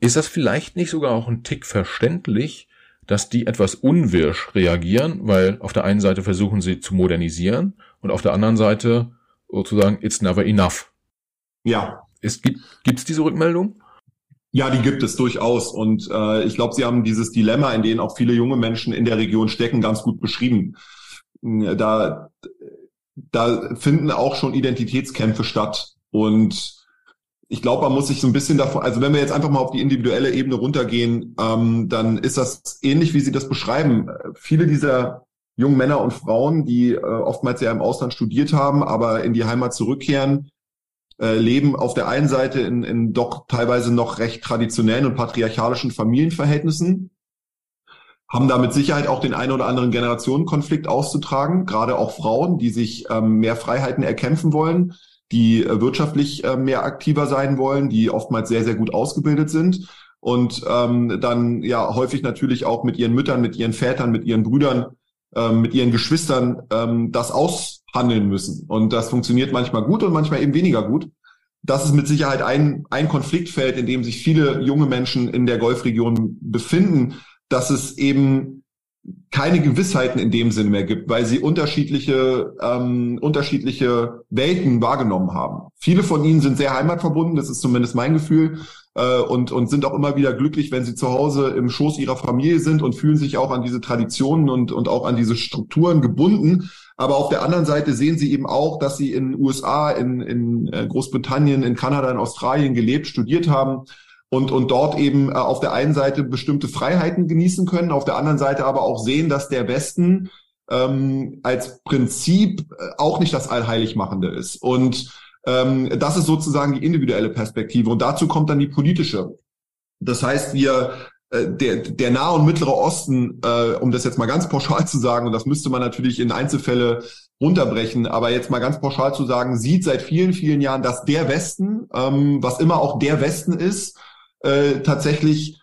ist das vielleicht nicht sogar auch ein Tick verständlich, dass die etwas unwirsch reagieren, weil auf der einen Seite versuchen sie zu modernisieren und auf der anderen Seite sozusagen it's never enough. Ja. Es gibt gibt's diese Rückmeldung? Ja, die gibt es durchaus. Und äh, ich glaube, Sie haben dieses Dilemma, in dem auch viele junge Menschen in der Region stecken, ganz gut beschrieben. Da, da finden auch schon Identitätskämpfe statt. Und ich glaube, man muss sich so ein bisschen davon, also wenn wir jetzt einfach mal auf die individuelle Ebene runtergehen, ähm, dann ist das ähnlich, wie Sie das beschreiben. Viele dieser jungen Männer und Frauen, die äh, oftmals ja im Ausland studiert haben, aber in die Heimat zurückkehren, äh, leben auf der einen Seite in, in doch teilweise noch recht traditionellen und patriarchalischen Familienverhältnissen, haben da mit Sicherheit auch den einen oder anderen Generationenkonflikt auszutragen, gerade auch Frauen, die sich ähm, mehr Freiheiten erkämpfen wollen, die äh, wirtschaftlich äh, mehr aktiver sein wollen, die oftmals sehr, sehr gut ausgebildet sind und ähm, dann ja häufig natürlich auch mit ihren Müttern, mit ihren Vätern, mit ihren Brüdern, ähm, mit ihren Geschwistern ähm, das aus handeln müssen. Und das funktioniert manchmal gut und manchmal eben weniger gut. Das ist mit Sicherheit ein, ein Konfliktfeld, in dem sich viele junge Menschen in der Golfregion befinden, dass es eben keine Gewissheiten in dem Sinne mehr gibt, weil sie unterschiedliche ähm, unterschiedliche Welten wahrgenommen haben. Viele von ihnen sind sehr heimatverbunden, das ist zumindest mein Gefühl, äh, und und sind auch immer wieder glücklich, wenn sie zu Hause im Schoß ihrer Familie sind und fühlen sich auch an diese Traditionen und und auch an diese Strukturen gebunden. Aber auf der anderen Seite sehen sie eben auch, dass sie in USA, in, in äh, Großbritannien, in Kanada, in Australien gelebt, studiert haben und, und dort eben äh, auf der einen Seite bestimmte Freiheiten genießen können, auf der anderen Seite aber auch sehen, dass der Westen ähm, als Prinzip äh, auch nicht das Allheiligmachende ist. Und ähm, das ist sozusagen die individuelle Perspektive. Und dazu kommt dann die politische. Das heißt, wir äh, der, der Nahe und Mittlere Osten, äh, um das jetzt mal ganz pauschal zu sagen, und das müsste man natürlich in Einzelfälle runterbrechen, aber jetzt mal ganz pauschal zu sagen, sieht seit vielen, vielen Jahren, dass der Westen, ähm, was immer auch der Westen ist, äh, tatsächlich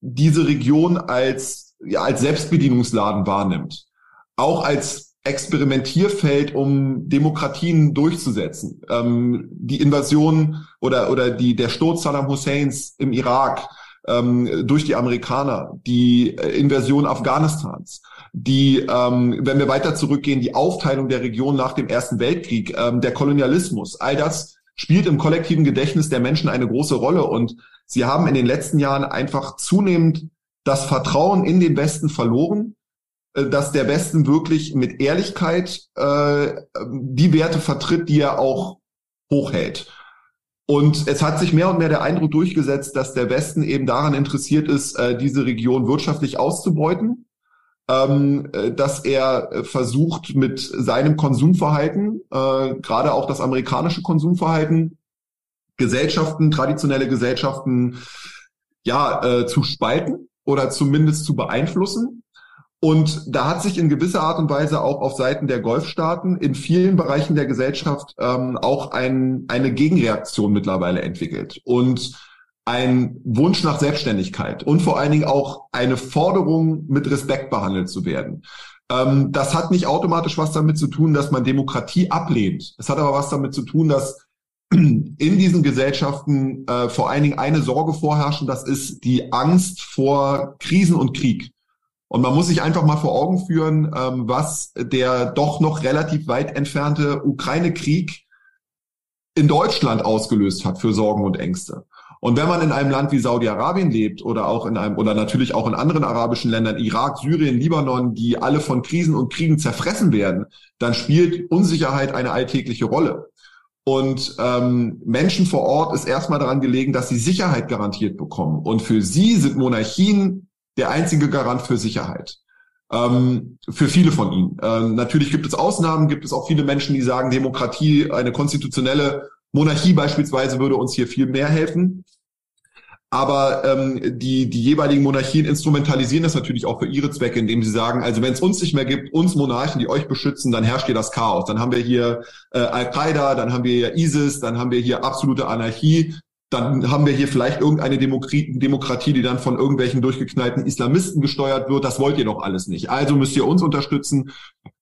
diese Region als, ja, als Selbstbedienungsladen wahrnimmt. Auch als Experimentierfeld, um Demokratien durchzusetzen. Ähm, die Invasion oder, oder die, der Sturz Saddam Husseins im Irak, ähm, durch die Amerikaner, die äh, Inversion Afghanistans, die, ähm, wenn wir weiter zurückgehen, die Aufteilung der Region nach dem Ersten Weltkrieg, ähm, der Kolonialismus, all das spielt im kollektiven Gedächtnis der Menschen eine große Rolle. Und sie haben in den letzten Jahren einfach zunehmend das Vertrauen in den Westen verloren, dass der Westen wirklich mit Ehrlichkeit äh, die Werte vertritt, die er auch hochhält. Und es hat sich mehr und mehr der Eindruck durchgesetzt, dass der Westen eben daran interessiert ist, äh, diese Region wirtschaftlich auszubeuten, ähm, äh, dass er äh, versucht mit seinem Konsumverhalten, gerade auch das amerikanische Konsumverhalten, Gesellschaften, traditionelle Gesellschaften, ja, zu spalten oder zumindest zu beeinflussen und da hat sich in gewisser Art und Weise auch auf Seiten der Golfstaaten in vielen Bereichen der Gesellschaft ähm, auch ein, eine Gegenreaktion mittlerweile entwickelt und ein Wunsch nach Selbstständigkeit und vor allen Dingen auch eine Forderung, mit Respekt behandelt zu werden. Ähm, das hat nicht automatisch was damit zu tun, dass man Demokratie ablehnt. Es hat aber was damit zu tun, dass in diesen Gesellschaften äh, vor allen Dingen eine Sorge vorherrschen, das ist die Angst vor Krisen und Krieg. Und man muss sich einfach mal vor Augen führen, ähm, was der doch noch relativ weit entfernte Ukraine-Krieg in Deutschland ausgelöst hat für Sorgen und Ängste. Und wenn man in einem Land wie Saudi-Arabien lebt oder auch in einem oder natürlich auch in anderen arabischen Ländern, Irak, Syrien, Libanon, die alle von Krisen und Kriegen zerfressen werden, dann spielt Unsicherheit eine alltägliche Rolle. Und ähm, Menschen vor Ort ist erstmal daran gelegen, dass sie Sicherheit garantiert bekommen. Und für sie sind Monarchien der einzige Garant für Sicherheit. Ähm, für viele von ihnen. Ähm, natürlich gibt es Ausnahmen, gibt es auch viele Menschen, die sagen, Demokratie, eine konstitutionelle Monarchie beispielsweise würde uns hier viel mehr helfen. Aber ähm, die, die jeweiligen Monarchien instrumentalisieren das natürlich auch für ihre Zwecke, indem sie sagen, also wenn es uns nicht mehr gibt, uns Monarchen, die euch beschützen, dann herrscht hier das Chaos. Dann haben wir hier äh, Al-Qaida, dann haben wir hier ISIS, dann haben wir hier absolute Anarchie. Dann haben wir hier vielleicht irgendeine Demokratie, die dann von irgendwelchen durchgeknallten Islamisten gesteuert wird. Das wollt ihr doch alles nicht. Also müsst ihr uns unterstützen.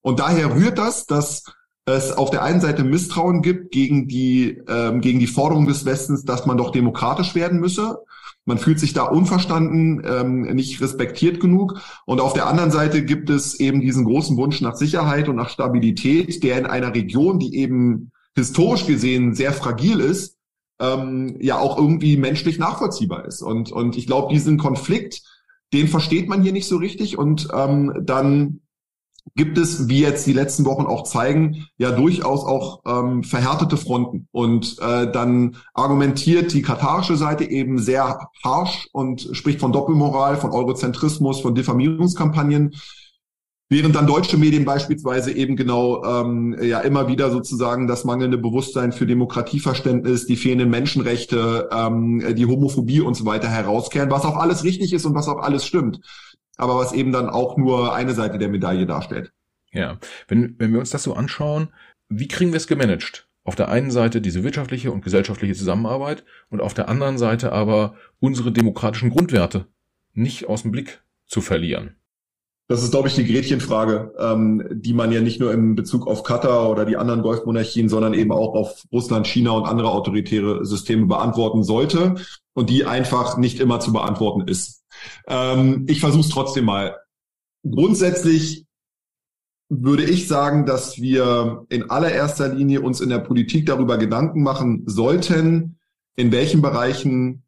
Und daher rührt das, dass es auf der einen Seite Misstrauen gibt gegen die, ähm, gegen die Forderung des Westens, dass man doch demokratisch werden müsse. Man fühlt sich da unverstanden, ähm, nicht respektiert genug. Und auf der anderen Seite gibt es eben diesen großen Wunsch nach Sicherheit und nach Stabilität, der in einer Region, die eben historisch gesehen sehr fragil ist, ähm, ja auch irgendwie menschlich nachvollziehbar ist. Und, und ich glaube, diesen Konflikt, den versteht man hier nicht so richtig. Und ähm, dann gibt es, wie jetzt die letzten Wochen auch zeigen, ja durchaus auch ähm, verhärtete Fronten. Und äh, dann argumentiert die katarische Seite eben sehr harsch und spricht von Doppelmoral, von Eurozentrismus, von Diffamierungskampagnen. Während dann deutsche Medien beispielsweise eben genau ähm, ja immer wieder sozusagen das mangelnde Bewusstsein für Demokratieverständnis, die fehlenden Menschenrechte, ähm, die Homophobie und so weiter herauskehren, was auch alles richtig ist und was auch alles stimmt, aber was eben dann auch nur eine Seite der Medaille darstellt. Ja, wenn, wenn wir uns das so anschauen, wie kriegen wir es gemanagt? Auf der einen Seite diese wirtschaftliche und gesellschaftliche Zusammenarbeit und auf der anderen Seite aber unsere demokratischen Grundwerte nicht aus dem Blick zu verlieren. Das ist, glaube ich, die Gretchenfrage, ähm, die man ja nicht nur in Bezug auf Katar oder die anderen Golfmonarchien, sondern eben auch auf Russland, China und andere autoritäre Systeme beantworten sollte und die einfach nicht immer zu beantworten ist. Ähm, ich versuche es trotzdem mal. Grundsätzlich würde ich sagen, dass wir in allererster Linie uns in der Politik darüber Gedanken machen sollten, in welchen Bereichen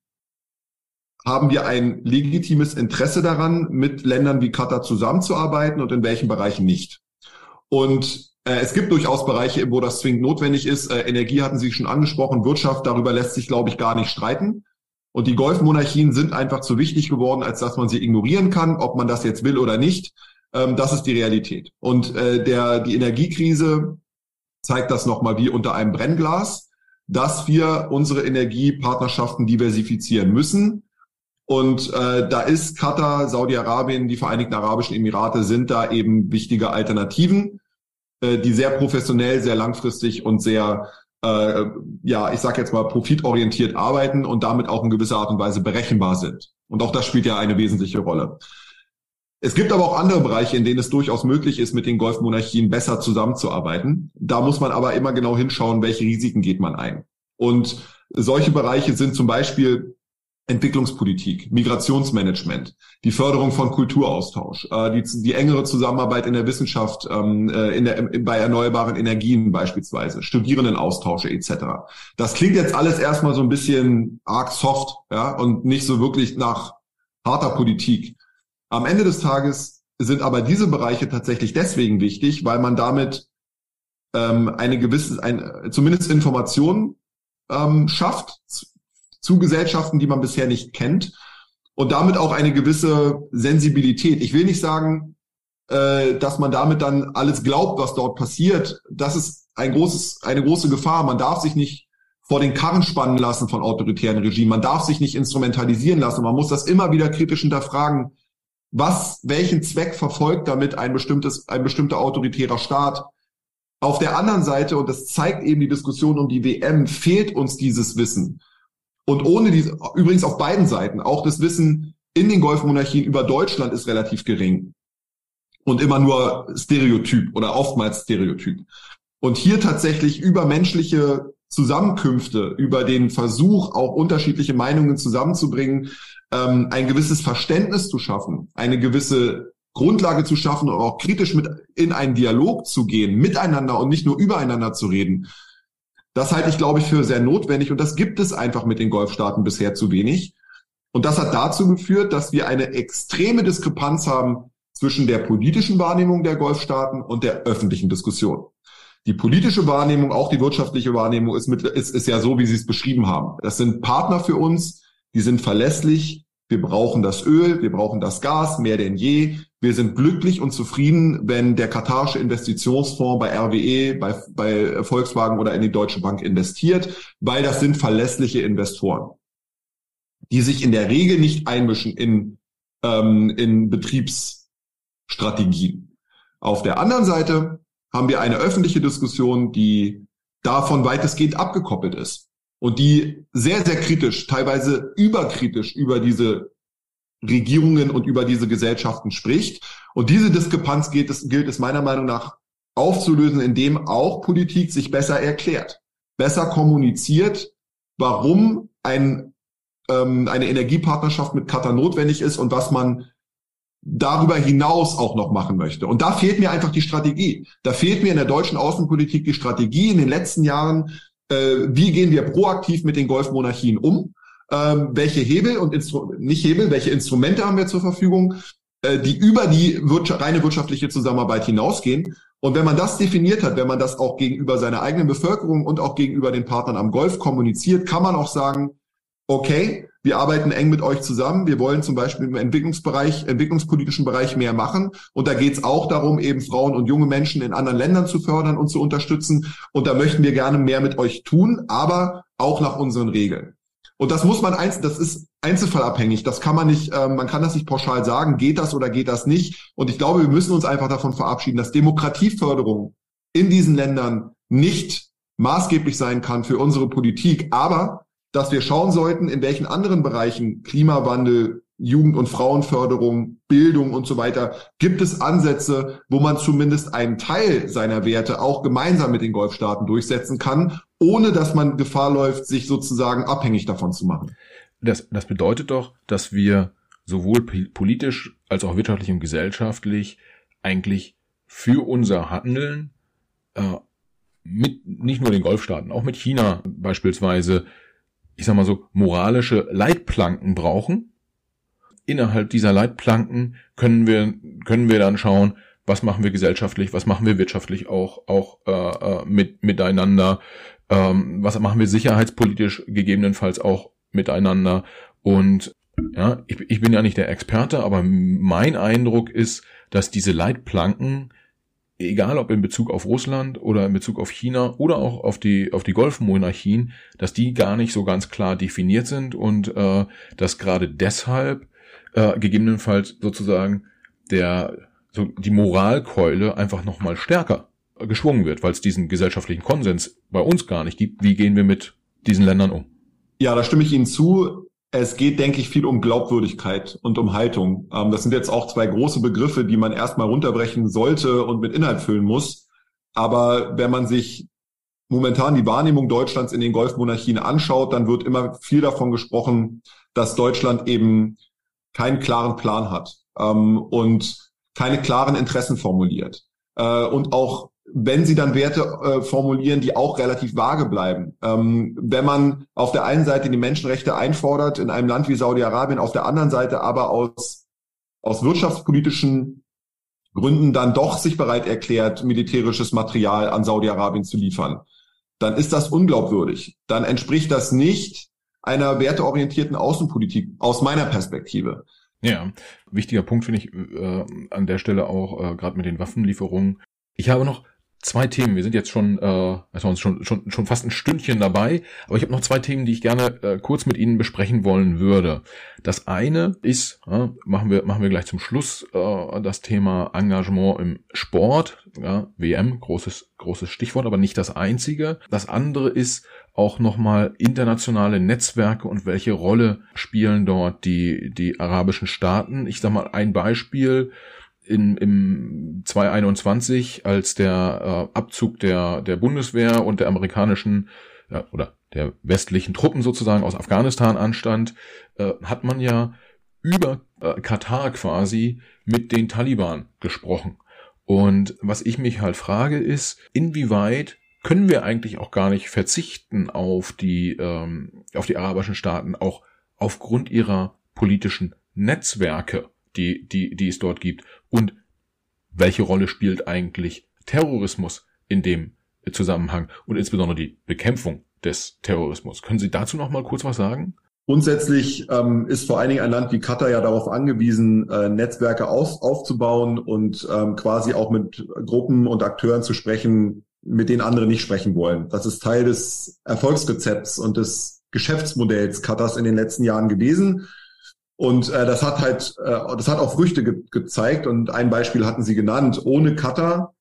haben wir ein legitimes Interesse daran, mit Ländern wie Katar zusammenzuarbeiten und in welchen Bereichen nicht. Und äh, es gibt durchaus Bereiche, wo das zwingend notwendig ist. Äh, Energie hatten Sie schon angesprochen, Wirtschaft, darüber lässt sich, glaube ich, gar nicht streiten. Und die Golfmonarchien sind einfach zu wichtig geworden, als dass man sie ignorieren kann, ob man das jetzt will oder nicht. Ähm, das ist die Realität. Und äh, der, die Energiekrise zeigt das nochmal wie unter einem Brennglas, dass wir unsere Energiepartnerschaften diversifizieren müssen und äh, da ist Katar, Saudi-Arabien, die Vereinigten Arabischen Emirate sind da eben wichtige Alternativen, äh, die sehr professionell, sehr langfristig und sehr, äh, ja, ich sage jetzt mal, profitorientiert arbeiten und damit auch in gewisser Art und Weise berechenbar sind. Und auch das spielt ja eine wesentliche Rolle. Es gibt aber auch andere Bereiche, in denen es durchaus möglich ist, mit den Golfmonarchien besser zusammenzuarbeiten. Da muss man aber immer genau hinschauen, welche Risiken geht man ein. Und solche Bereiche sind zum Beispiel Entwicklungspolitik, Migrationsmanagement, die Förderung von Kulturaustausch, äh, die, die engere Zusammenarbeit in der Wissenschaft, ähm, äh, in der, bei erneuerbaren Energien beispielsweise, Studierendenaustausche etc. Das klingt jetzt alles erstmal so ein bisschen arg soft ja, und nicht so wirklich nach harter Politik. Am Ende des Tages sind aber diese Bereiche tatsächlich deswegen wichtig, weil man damit ähm, eine gewisse, ein, zumindest Informationen ähm, schafft zu Gesellschaften, die man bisher nicht kennt und damit auch eine gewisse Sensibilität. Ich will nicht sagen, äh, dass man damit dann alles glaubt, was dort passiert. Das ist ein großes, eine große Gefahr. Man darf sich nicht vor den Karren spannen lassen von autoritären Regimen. Man darf sich nicht instrumentalisieren lassen. Man muss das immer wieder kritisch hinterfragen. Was, welchen Zweck verfolgt damit ein bestimmtes, ein bestimmter autoritärer Staat? Auf der anderen Seite, und das zeigt eben die Diskussion um die WM, fehlt uns dieses Wissen. Und ohne diese, übrigens auf beiden Seiten, auch das Wissen in den Golfmonarchien über Deutschland ist relativ gering. Und immer nur Stereotyp oder oftmals Stereotyp. Und hier tatsächlich über menschliche Zusammenkünfte, über den Versuch, auch unterschiedliche Meinungen zusammenzubringen, ähm, ein gewisses Verständnis zu schaffen, eine gewisse Grundlage zu schaffen und auch kritisch mit in einen Dialog zu gehen, miteinander und nicht nur übereinander zu reden. Das halte ich, glaube ich, für sehr notwendig und das gibt es einfach mit den Golfstaaten bisher zu wenig. Und das hat dazu geführt, dass wir eine extreme Diskrepanz haben zwischen der politischen Wahrnehmung der Golfstaaten und der öffentlichen Diskussion. Die politische Wahrnehmung, auch die wirtschaftliche Wahrnehmung ist, mit, ist, ist ja so, wie Sie es beschrieben haben. Das sind Partner für uns, die sind verlässlich. Wir brauchen das Öl, wir brauchen das Gas mehr denn je. Wir sind glücklich und zufrieden, wenn der katarische Investitionsfonds bei RWE, bei, bei Volkswagen oder in die Deutsche Bank investiert, weil das sind verlässliche Investoren, die sich in der Regel nicht einmischen in, ähm, in Betriebsstrategien. Auf der anderen Seite haben wir eine öffentliche Diskussion, die davon weitestgehend abgekoppelt ist. und die sehr, sehr kritisch, teilweise überkritisch über diese Regierungen und über diese Gesellschaften spricht. Und diese Diskrepanz gilt es, gilt es meiner Meinung nach aufzulösen, indem auch Politik sich besser erklärt, besser kommuniziert, warum ein, ähm, eine Energiepartnerschaft mit Katar notwendig ist und was man darüber hinaus auch noch machen möchte. Und da fehlt mir einfach die Strategie. Da fehlt mir in der deutschen Außenpolitik die Strategie in den letzten Jahren, äh, wie gehen wir proaktiv mit den Golfmonarchien um? Ähm, welche Hebel und Instru nicht Hebel, welche Instrumente haben wir zur Verfügung, äh, die über die wirtschaft reine wirtschaftliche Zusammenarbeit hinausgehen. Und wenn man das definiert hat, wenn man das auch gegenüber seiner eigenen Bevölkerung und auch gegenüber den Partnern am Golf kommuniziert, kann man auch sagen, okay, wir arbeiten eng mit euch zusammen. Wir wollen zum Beispiel im Entwicklungsbereich, entwicklungspolitischen Bereich mehr machen. Und da geht es auch darum, eben Frauen und junge Menschen in anderen Ländern zu fördern und zu unterstützen. Und da möchten wir gerne mehr mit euch tun, aber auch nach unseren Regeln. Und das muss man eins, das ist einzelfallabhängig. Das kann man nicht, äh, man kann das nicht pauschal sagen, geht das oder geht das nicht. Und ich glaube, wir müssen uns einfach davon verabschieden, dass Demokratieförderung in diesen Ländern nicht maßgeblich sein kann für unsere Politik, aber dass wir schauen sollten, in welchen anderen Bereichen Klimawandel, Jugend- und Frauenförderung, Bildung und so weiter, gibt es Ansätze, wo man zumindest einen Teil seiner Werte auch gemeinsam mit den Golfstaaten durchsetzen kann, ohne dass man Gefahr läuft, sich sozusagen abhängig davon zu machen. Das, das bedeutet doch, dass wir sowohl politisch als auch wirtschaftlich und gesellschaftlich eigentlich für unser Handeln äh, mit nicht nur den Golfstaaten, auch mit China beispielsweise ich sag mal so, moralische Leitplanken brauchen. Innerhalb dieser Leitplanken können wir, können wir dann schauen, was machen wir gesellschaftlich, was machen wir wirtschaftlich auch, auch äh, äh, mit, miteinander, ähm, was machen wir sicherheitspolitisch gegebenenfalls auch miteinander. Und ja, ich, ich bin ja nicht der Experte, aber mein Eindruck ist, dass diese Leitplanken egal ob in Bezug auf Russland oder in Bezug auf China oder auch auf die auf die Golfmonarchien, dass die gar nicht so ganz klar definiert sind und äh, dass gerade deshalb äh, gegebenenfalls sozusagen der so die Moralkeule einfach noch mal stärker geschwungen wird, weil es diesen gesellschaftlichen Konsens bei uns gar nicht gibt. Wie gehen wir mit diesen Ländern um? Ja, da stimme ich Ihnen zu. Es geht, denke ich, viel um Glaubwürdigkeit und um Haltung. Ähm, das sind jetzt auch zwei große Begriffe, die man erstmal runterbrechen sollte und mit Inhalt füllen muss. Aber wenn man sich momentan die Wahrnehmung Deutschlands in den Golfmonarchien anschaut, dann wird immer viel davon gesprochen, dass Deutschland eben keinen klaren Plan hat ähm, und keine klaren Interessen formuliert. Äh, und auch wenn sie dann Werte äh, formulieren, die auch relativ vage bleiben. Ähm, wenn man auf der einen Seite die Menschenrechte einfordert in einem Land wie Saudi-Arabien, auf der anderen Seite aber aus, aus wirtschaftspolitischen Gründen dann doch sich bereit erklärt, militärisches Material an Saudi-Arabien zu liefern, dann ist das unglaubwürdig. Dann entspricht das nicht einer werteorientierten Außenpolitik aus meiner Perspektive. Ja, wichtiger Punkt finde ich äh, an der Stelle auch, äh, gerade mit den Waffenlieferungen. Ich habe noch zwei Themen. Wir sind jetzt schon, äh, also schon, schon, schon fast ein Stündchen dabei, aber ich habe noch zwei Themen, die ich gerne äh, kurz mit Ihnen besprechen wollen würde. Das eine ist, äh, machen wir machen wir gleich zum Schluss äh, das Thema Engagement im Sport, ja, WM, großes großes Stichwort, aber nicht das einzige. Das andere ist auch nochmal internationale Netzwerke und welche Rolle spielen dort die die arabischen Staaten. Ich sage mal ein Beispiel in, im 2021, als der äh, Abzug der, der Bundeswehr und der amerikanischen ja, oder der westlichen Truppen sozusagen aus Afghanistan anstand, äh, hat man ja über äh, Katar quasi mit den Taliban gesprochen. Und was ich mich halt frage ist, inwieweit können wir eigentlich auch gar nicht verzichten auf die, ähm, auf die arabischen Staaten, auch aufgrund ihrer politischen Netzwerke die, die, die es dort gibt? Und welche Rolle spielt eigentlich Terrorismus in dem Zusammenhang und insbesondere die Bekämpfung des Terrorismus? Können Sie dazu noch mal kurz was sagen? Grundsätzlich ähm, ist vor allen Dingen ein Land wie Katar ja darauf angewiesen, äh, Netzwerke auf, aufzubauen und ähm, quasi auch mit Gruppen und Akteuren zu sprechen, mit denen andere nicht sprechen wollen. Das ist Teil des Erfolgsrezepts und des Geschäftsmodells Katars in den letzten Jahren gewesen. Und äh, das hat halt, äh, das hat auch Früchte ge gezeigt. Und ein Beispiel hatten Sie genannt. Ohne Katar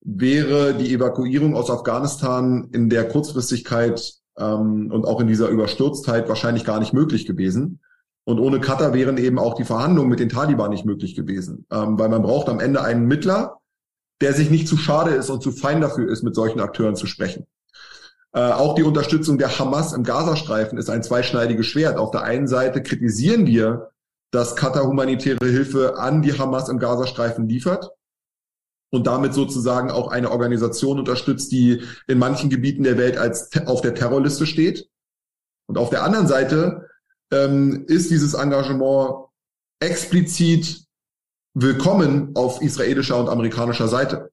wäre die Evakuierung aus Afghanistan in der Kurzfristigkeit ähm, und auch in dieser Überstürztheit wahrscheinlich gar nicht möglich gewesen. Und ohne Katar wären eben auch die Verhandlungen mit den Taliban nicht möglich gewesen, ähm, weil man braucht am Ende einen Mittler, der sich nicht zu schade ist und zu fein dafür ist, mit solchen Akteuren zu sprechen. Äh, auch die Unterstützung der Hamas im Gazastreifen ist ein zweischneidiges Schwert. Auf der einen Seite kritisieren wir, dass Katar humanitäre Hilfe an die Hamas im Gazastreifen liefert und damit sozusagen auch eine Organisation unterstützt, die in manchen Gebieten der Welt als auf der Terrorliste steht. Und auf der anderen Seite ähm, ist dieses Engagement explizit willkommen auf israelischer und amerikanischer Seite,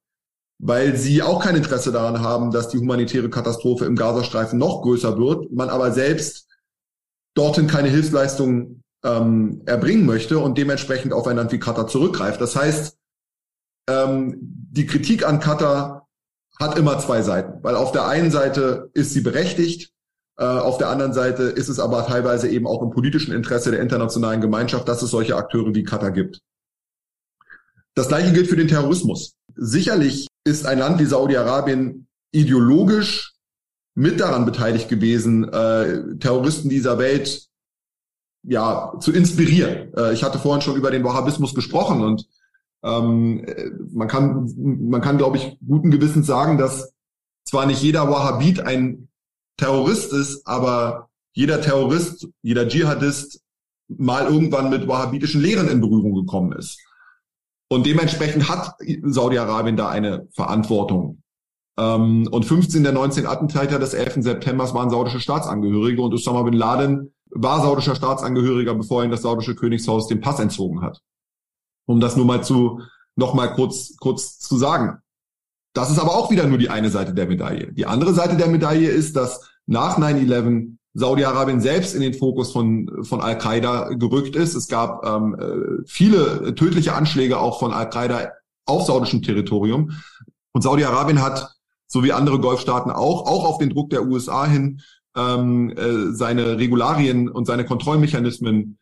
weil sie auch kein Interesse daran haben, dass die humanitäre Katastrophe im Gazastreifen noch größer wird, man aber selbst dorthin keine Hilfsleistungen ähm, erbringen möchte und dementsprechend auf ein Land wie Katar zurückgreift. Das heißt, ähm, die Kritik an Katar hat immer zwei Seiten, weil auf der einen Seite ist sie berechtigt, äh, auf der anderen Seite ist es aber teilweise eben auch im politischen Interesse der internationalen Gemeinschaft, dass es solche Akteure wie Katar gibt. Das gleiche gilt für den Terrorismus. Sicherlich ist ein Land wie Saudi-Arabien ideologisch mit daran beteiligt gewesen, äh, Terroristen dieser Welt ja zu inspirieren. Äh, ich hatte vorhin schon über den Wahhabismus gesprochen und ähm, man kann, man kann, glaube ich, guten Gewissens sagen, dass zwar nicht jeder Wahhabit ein Terrorist ist, aber jeder Terrorist, jeder Dschihadist mal irgendwann mit wahhabitischen Lehren in Berührung gekommen ist. Und dementsprechend hat Saudi-Arabien da eine Verantwortung. Ähm, und 15 der 19 Attentäter des 11. September waren saudische Staatsangehörige und Osama bin Laden war saudischer Staatsangehöriger, bevor ihn das saudische Königshaus den Pass entzogen hat. Um das nur mal zu, noch mal kurz, kurz zu sagen. Das ist aber auch wieder nur die eine Seite der Medaille. Die andere Seite der Medaille ist, dass nach 9-11 Saudi-Arabien selbst in den Fokus von, von Al-Qaida gerückt ist. Es gab ähm, äh, viele tödliche Anschläge auch von Al-Qaida auf saudischem Territorium. Und Saudi-Arabien hat, so wie andere Golfstaaten auch, auch auf den Druck der USA hin, ähm, äh, seine Regularien und seine Kontrollmechanismen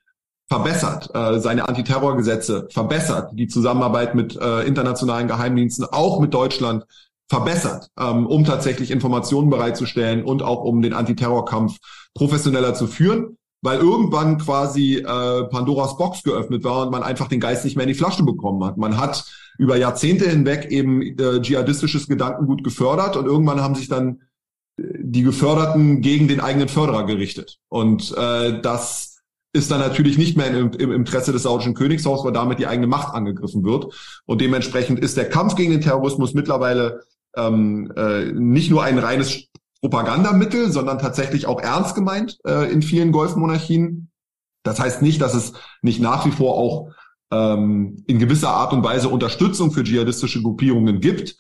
verbessert, äh, seine Antiterrorgesetze verbessert, die Zusammenarbeit mit äh, internationalen Geheimdiensten, auch mit Deutschland verbessert, ähm, um tatsächlich Informationen bereitzustellen und auch um den Antiterrorkampf professioneller zu führen, weil irgendwann quasi äh, Pandoras Box geöffnet war und man einfach den Geist nicht mehr in die Flasche bekommen hat. Man hat über Jahrzehnte hinweg eben äh, dschihadistisches Gedankengut gefördert und irgendwann haben sich dann äh, die Geförderten gegen den eigenen Förderer gerichtet. Und äh, das ist dann natürlich nicht mehr im, im Interesse des saudischen Königshaus, weil damit die eigene Macht angegriffen wird. Und dementsprechend ist der Kampf gegen den Terrorismus mittlerweile ähm, äh, nicht nur ein reines Propagandamittel, sondern tatsächlich auch ernst gemeint äh, in vielen Golfmonarchien. Das heißt nicht, dass es nicht nach wie vor auch ähm, in gewisser Art und Weise Unterstützung für dschihadistische Gruppierungen gibt,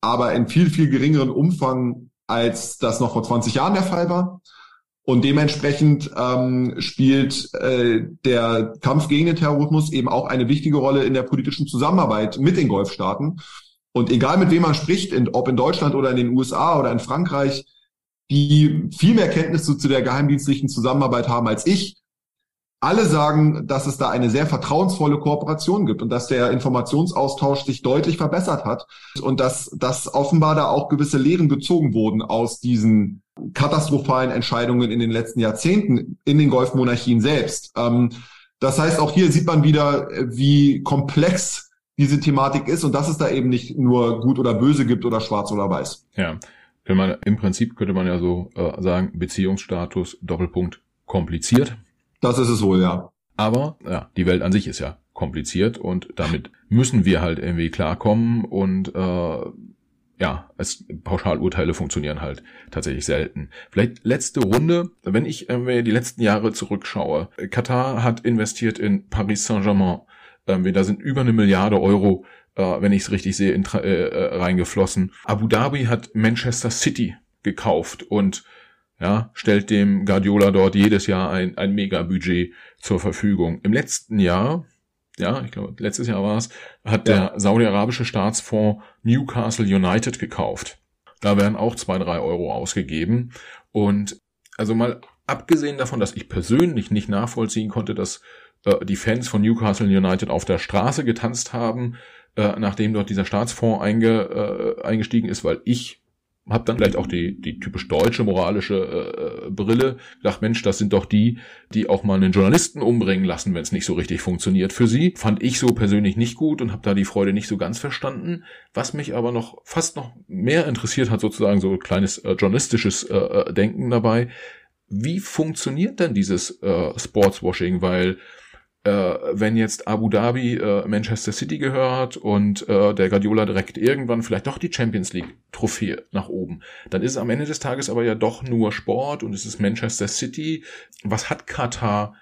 aber in viel, viel geringeren Umfang, als das noch vor 20 Jahren der Fall war. Und dementsprechend ähm, spielt äh, der Kampf gegen den Terrorismus eben auch eine wichtige Rolle in der politischen Zusammenarbeit mit den Golfstaaten. Und egal mit wem man spricht, in, ob in Deutschland oder in den USA oder in Frankreich, die viel mehr Kenntnisse zu der geheimdienstlichen Zusammenarbeit haben als ich, alle sagen, dass es da eine sehr vertrauensvolle Kooperation gibt und dass der Informationsaustausch sich deutlich verbessert hat und dass, dass offenbar da auch gewisse Lehren gezogen wurden aus diesen katastrophalen Entscheidungen in den letzten Jahrzehnten in den Golfmonarchien selbst. Ähm, das heißt, auch hier sieht man wieder, wie komplex diese Thematik ist und dass es da eben nicht nur gut oder böse gibt oder schwarz oder weiß. Ja, wenn man im Prinzip könnte man ja so äh, sagen, Beziehungsstatus Doppelpunkt kompliziert. Das ist es wohl, ja. Aber ja, die Welt an sich ist ja kompliziert und damit müssen wir halt irgendwie klarkommen und äh, ja, es, Pauschalurteile funktionieren halt tatsächlich selten. Vielleicht letzte Runde, wenn ich äh, die letzten Jahre zurückschaue. Katar hat investiert in Paris Saint-Germain. Ähm, da sind über eine Milliarde Euro, äh, wenn ich es richtig sehe, in, äh, äh, reingeflossen. Abu Dhabi hat Manchester City gekauft und ja, stellt dem Guardiola dort jedes Jahr ein, ein Mega-Budget zur Verfügung. Im letzten Jahr, ja, ich glaube, letztes Jahr war es, hat ja. der saudi-arabische Staatsfonds Newcastle United gekauft. Da werden auch zwei, drei Euro ausgegeben. Und also mal abgesehen davon, dass ich persönlich nicht nachvollziehen konnte, dass äh, die Fans von Newcastle United auf der Straße getanzt haben, äh, nachdem dort dieser Staatsfonds einge, äh, eingestiegen ist, weil ich habe dann vielleicht auch die, die typisch deutsche moralische äh, Brille gedacht, Mensch, das sind doch die, die auch mal einen Journalisten umbringen lassen, wenn es nicht so richtig funktioniert für sie. Fand ich so persönlich nicht gut und habe da die Freude nicht so ganz verstanden. Was mich aber noch fast noch mehr interessiert hat, sozusagen so kleines äh, journalistisches äh, äh, Denken dabei. Wie funktioniert denn dieses äh, Sportswashing? Weil wenn jetzt Abu Dhabi äh, Manchester City gehört und äh, der Guardiola direkt irgendwann vielleicht doch die Champions League Trophäe nach oben, dann ist es am Ende des Tages aber ja doch nur Sport und es ist Manchester City. Was hat Katar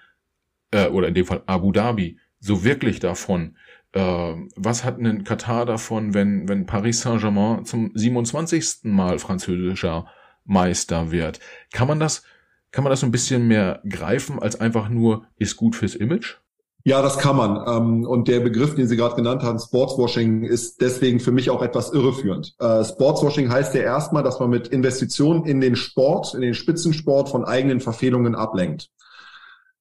äh, oder in dem Fall Abu Dhabi so wirklich davon? Äh, was hat denn Katar davon, wenn wenn Paris Saint-Germain zum 27. Mal französischer Meister wird? Kann man das kann man das so ein bisschen mehr greifen als einfach nur ist gut fürs Image? Ja, das kann man. Ähm, und der Begriff, den Sie gerade genannt haben, Sportswashing, ist deswegen für mich auch etwas irreführend. Äh, Sportswashing heißt ja erstmal, dass man mit Investitionen in den Sport, in den Spitzensport von eigenen Verfehlungen ablenkt.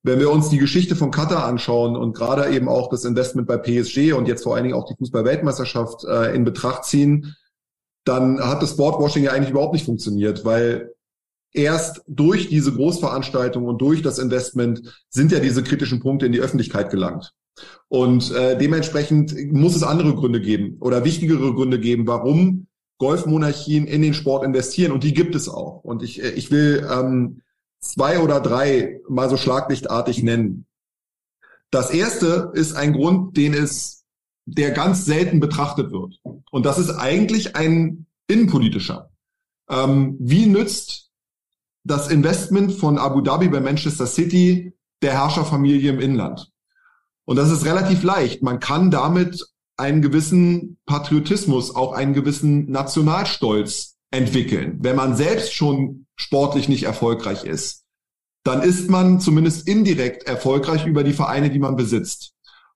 Wenn wir uns die Geschichte von Katar anschauen und gerade eben auch das Investment bei PSG und jetzt vor allen Dingen auch die Fußball-Weltmeisterschaft äh, in Betracht ziehen, dann hat das Sportwashing ja eigentlich überhaupt nicht funktioniert, weil erst durch diese Großveranstaltung und durch das Investment sind ja diese kritischen Punkte in die Öffentlichkeit gelangt. Und äh, dementsprechend muss es andere Gründe geben oder wichtigere Gründe geben, warum Golfmonarchien in den Sport investieren. Und die gibt es auch. Und ich, äh, ich will ähm, zwei oder drei mal so schlaglichtartig nennen. Das erste ist ein Grund, den es, der ganz selten betrachtet wird. Und das ist eigentlich ein innenpolitischer. Ähm, wie nützt das Investment von Abu Dhabi bei Manchester City der Herrscherfamilie im Inland. Und das ist relativ leicht. Man kann damit einen gewissen Patriotismus, auch einen gewissen Nationalstolz entwickeln. Wenn man selbst schon sportlich nicht erfolgreich ist, dann ist man zumindest indirekt erfolgreich über die Vereine, die man besitzt.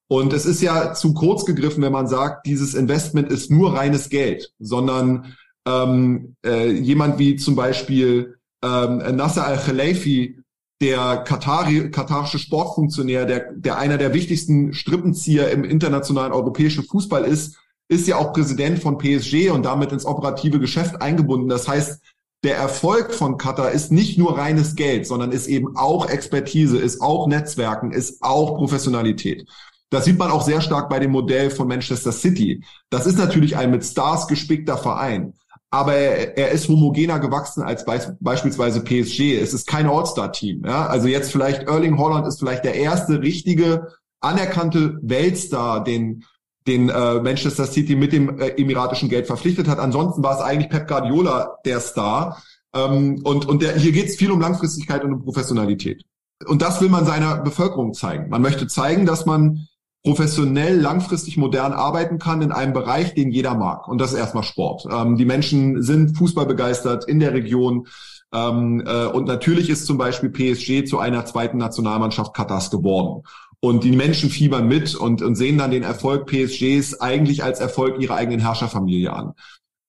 Und es ist ja zu kurz gegriffen, wenn man sagt, dieses Investment ist nur reines Geld, sondern ähm, äh, jemand wie zum Beispiel ähm, Nasser al-Khalifi, der Katari, katarische Sportfunktionär, der, der einer der wichtigsten Strippenzieher im internationalen europäischen Fußball ist, ist ja auch Präsident von PSG und damit ins operative Geschäft eingebunden. Das heißt, der Erfolg von Katar ist nicht nur reines Geld, sondern ist eben auch Expertise, ist auch Netzwerken, ist auch Professionalität. Das sieht man auch sehr stark bei dem Modell von Manchester City. Das ist natürlich ein mit Stars gespickter Verein aber er, er ist homogener gewachsen als be beispielsweise PSG. Es ist kein All-Star-Team. Ja? Also jetzt vielleicht Erling Holland ist vielleicht der erste richtige anerkannte Weltstar, den den äh, Manchester City mit dem äh, emiratischen Geld verpflichtet hat. Ansonsten war es eigentlich Pep Guardiola der Star. Ähm, und und der, hier geht es viel um Langfristigkeit und um Professionalität. Und das will man seiner Bevölkerung zeigen. Man möchte zeigen, dass man professionell, langfristig modern arbeiten kann in einem Bereich, den jeder mag. Und das ist erstmal Sport. Ähm, die Menschen sind Fußball begeistert in der Region. Ähm, äh, und natürlich ist zum Beispiel PSG zu einer zweiten Nationalmannschaft Katars geworden. Und die Menschen fiebern mit und, und sehen dann den Erfolg PSGs eigentlich als Erfolg ihrer eigenen Herrscherfamilie an.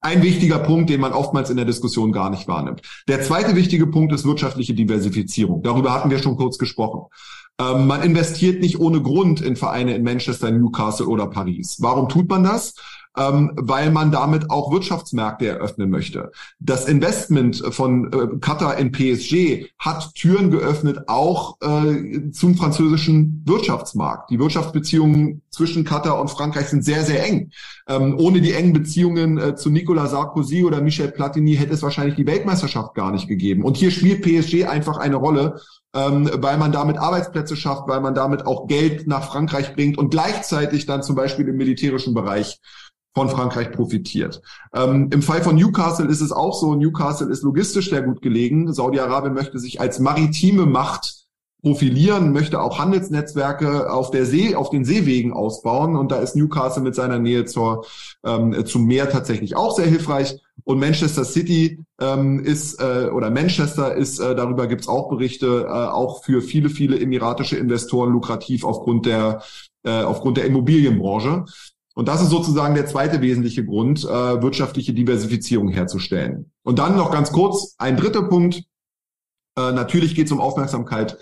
Ein wichtiger Punkt, den man oftmals in der Diskussion gar nicht wahrnimmt. Der zweite wichtige Punkt ist wirtschaftliche Diversifizierung. Darüber hatten wir schon kurz gesprochen. Ähm, man investiert nicht ohne Grund in Vereine in Manchester, Newcastle oder Paris. Warum tut man das? Ähm, weil man damit auch Wirtschaftsmärkte eröffnen möchte. Das Investment von äh, Qatar in PSG hat Türen geöffnet, auch äh, zum französischen Wirtschaftsmarkt. Die Wirtschaftsbeziehungen zwischen Qatar und Frankreich sind sehr, sehr eng. Ähm, ohne die engen Beziehungen äh, zu Nicolas Sarkozy oder Michel Platini hätte es wahrscheinlich die Weltmeisterschaft gar nicht gegeben. Und hier spielt PSG einfach eine Rolle ähm, weil man damit Arbeitsplätze schafft, weil man damit auch Geld nach Frankreich bringt und gleichzeitig dann zum Beispiel im militärischen Bereich von Frankreich profitiert. Ähm, Im Fall von Newcastle ist es auch so, Newcastle ist logistisch sehr gut gelegen. Saudi-Arabien möchte sich als maritime Macht profilieren, möchte auch Handelsnetzwerke auf der See, auf den Seewegen ausbauen. Und da ist Newcastle mit seiner Nähe zur, ähm, zum Meer tatsächlich auch sehr hilfreich. Und Manchester City ähm, ist, äh, oder Manchester ist, äh, darüber gibt's auch Berichte, äh, auch für viele, viele emiratische Investoren lukrativ aufgrund der, äh, aufgrund der Immobilienbranche. Und das ist sozusagen der zweite wesentliche Grund, äh, wirtschaftliche Diversifizierung herzustellen. Und dann noch ganz kurz ein dritter Punkt. Äh, natürlich geht es um Aufmerksamkeit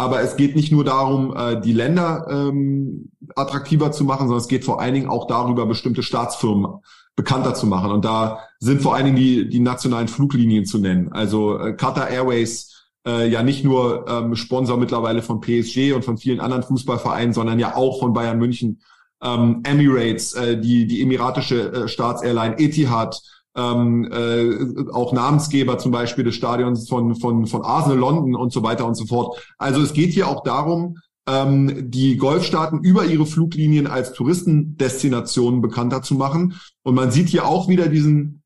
Aber es geht nicht nur darum, äh, die Länder ähm, attraktiver zu machen, sondern es geht vor allen Dingen auch darüber, bestimmte Staatsfirmen bekannter zu machen. Und da sind vor allen Dingen die, die nationalen Fluglinien zu nennen. Also äh, Qatar Airways, äh, ja nicht nur ähm, Sponsor mittlerweile von PSG und von vielen anderen Fußballvereinen, sondern ja auch von Bayern München, ähm, Emirates, äh, die, die emiratische äh, Staatsairline Etihad, ähm, äh, auch Namensgeber zum Beispiel des Stadions von, von, von Arsenal London und so weiter und so fort. Also es geht hier auch darum, ähm, die Golfstaaten über ihre Fluglinien als Touristendestinationen bekannter zu machen. Und man sieht hier auch wieder diesen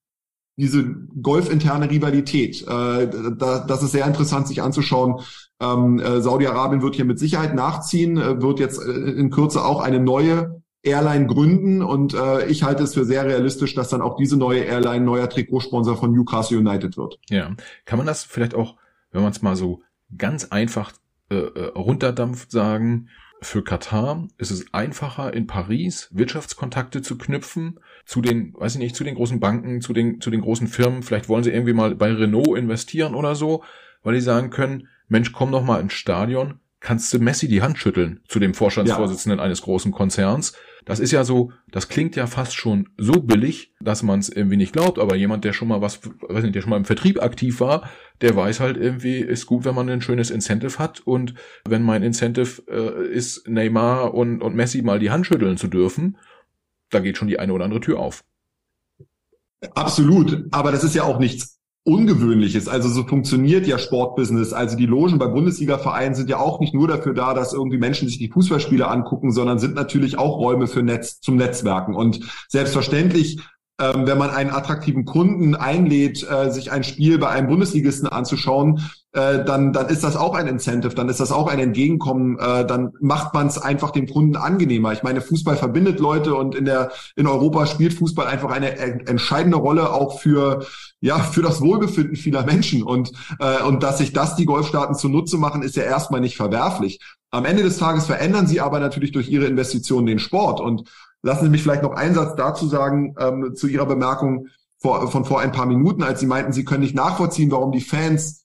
diese golfinterne Rivalität. Äh, da, das ist sehr interessant, sich anzuschauen. Ähm, äh, Saudi-Arabien wird hier mit Sicherheit nachziehen, äh, wird jetzt äh, in Kürze auch eine neue Airline gründen und äh, ich halte es für sehr realistisch, dass dann auch diese neue Airline neuer Trikotsponsor von Newcastle United wird. Ja, kann man das vielleicht auch, wenn man es mal so ganz einfach äh, äh, runterdampft, sagen, für Katar ist es einfacher in Paris Wirtschaftskontakte zu knüpfen zu den, weiß ich nicht, zu den großen Banken, zu den zu den großen Firmen. Vielleicht wollen sie irgendwie mal bei Renault investieren oder so, weil die sagen können, Mensch, komm doch mal ins Stadion, kannst du Messi die Hand schütteln zu dem Vorstandsvorsitzenden ja. eines großen Konzerns. Das ist ja so, das klingt ja fast schon so billig, dass man es irgendwie nicht glaubt, aber jemand, der schon mal was, weiß nicht, der schon mal im Vertrieb aktiv war, der weiß halt irgendwie, ist gut, wenn man ein schönes Incentive hat und wenn mein Incentive äh, ist, Neymar und, und Messi mal die Hand schütteln zu dürfen, da geht schon die eine oder andere Tür auf. Absolut, aber das ist ja auch nichts Ungewöhnliches. Also so funktioniert ja Sportbusiness. Also die Logen bei Bundesliga-Vereinen sind ja auch nicht nur dafür da, dass irgendwie Menschen sich die Fußballspiele angucken, sondern sind natürlich auch Räume für Netz zum Netzwerken. Und selbstverständlich ähm, wenn man einen attraktiven Kunden einlädt, äh, sich ein Spiel bei einem Bundesligisten anzuschauen, äh, dann, dann ist das auch ein Incentive, dann ist das auch ein Entgegenkommen, äh, dann macht man es einfach dem Kunden angenehmer. Ich meine, Fußball verbindet Leute und in der in Europa spielt Fußball einfach eine entscheidende Rolle auch für ja für das Wohlbefinden vieler Menschen und äh, und dass sich das die Golfstaaten zunutze machen, ist ja erstmal nicht verwerflich. Am Ende des Tages verändern sie aber natürlich durch ihre Investitionen den Sport und Lassen Sie mich vielleicht noch einen Satz dazu sagen, ähm, zu Ihrer Bemerkung vor, von vor ein paar Minuten, als Sie meinten, Sie können nicht nachvollziehen, warum die Fans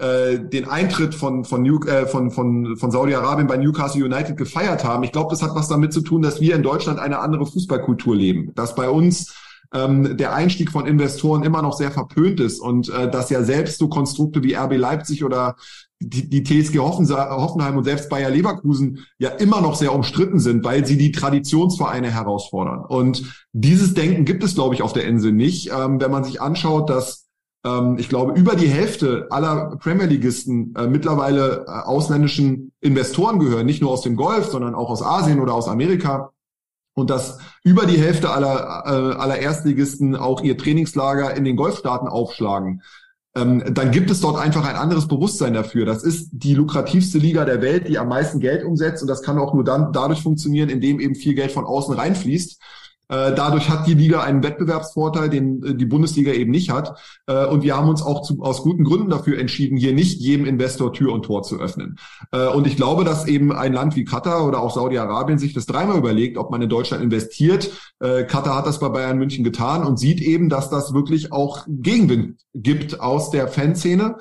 äh, den Eintritt von, von, New, äh, von, von, von Saudi-Arabien bei Newcastle United gefeiert haben. Ich glaube, das hat was damit zu tun, dass wir in Deutschland eine andere Fußballkultur leben. Dass bei uns ähm, der Einstieg von Investoren immer noch sehr verpönt ist und äh, dass ja selbst so Konstrukte wie RB Leipzig oder die, die TSG Hoffenheim und selbst Bayer Leverkusen ja immer noch sehr umstritten sind, weil sie die Traditionsvereine herausfordern. Und dieses Denken gibt es, glaube ich, auf der Insel nicht. Ähm, wenn man sich anschaut, dass ähm, ich glaube, über die Hälfte aller Premier Leagueisten äh, mittlerweile äh, ausländischen Investoren gehören, nicht nur aus dem Golf, sondern auch aus Asien oder aus Amerika. Und dass über die Hälfte aller, äh, aller Erstligisten auch ihr Trainingslager in den Golfstaaten aufschlagen ähm, dann gibt es dort einfach ein anderes Bewusstsein dafür. Das ist die lukrativste Liga der Welt, die am meisten Geld umsetzt und das kann auch nur dann dadurch funktionieren, indem eben viel Geld von außen reinfließt. Äh, dadurch hat die Liga einen Wettbewerbsvorteil, den äh, die Bundesliga eben nicht hat. Äh, und wir haben uns auch zu, aus guten Gründen dafür entschieden, hier nicht jedem Investor Tür und Tor zu öffnen. Und ich glaube, dass eben ein Land wie Katar oder auch Saudi-Arabien sich das dreimal überlegt, ob man in Deutschland investiert. Katar hat das bei Bayern München getan und sieht eben, dass das wirklich auch Gegenwind gibt aus der Fanszene.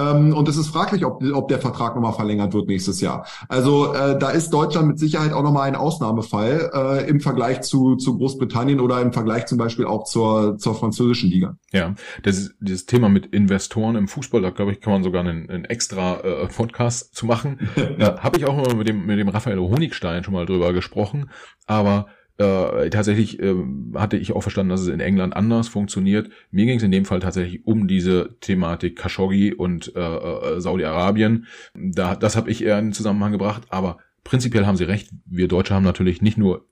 Ähm, und es ist fraglich, ob, ob der Vertrag nochmal verlängert wird nächstes Jahr. Also äh, da ist Deutschland mit Sicherheit auch nochmal ein Ausnahmefall äh, im Vergleich zu, zu Großbritannien oder im Vergleich zum Beispiel auch zur, zur französischen Liga. Ja, das, dieses Thema mit Investoren im Fußball, da glaube ich, kann man sogar einen, einen extra äh, Podcast zu machen. ja. Habe ich auch mal mit dem, mit dem Raphael Honigstein schon mal drüber gesprochen. Aber äh, tatsächlich äh, hatte ich auch verstanden, dass es in England anders funktioniert. Mir ging es in dem Fall tatsächlich um diese Thematik Khashoggi und äh, äh, Saudi-Arabien. Da, das habe ich eher in Zusammenhang gebracht, aber prinzipiell haben Sie recht. Wir Deutsche haben natürlich nicht nur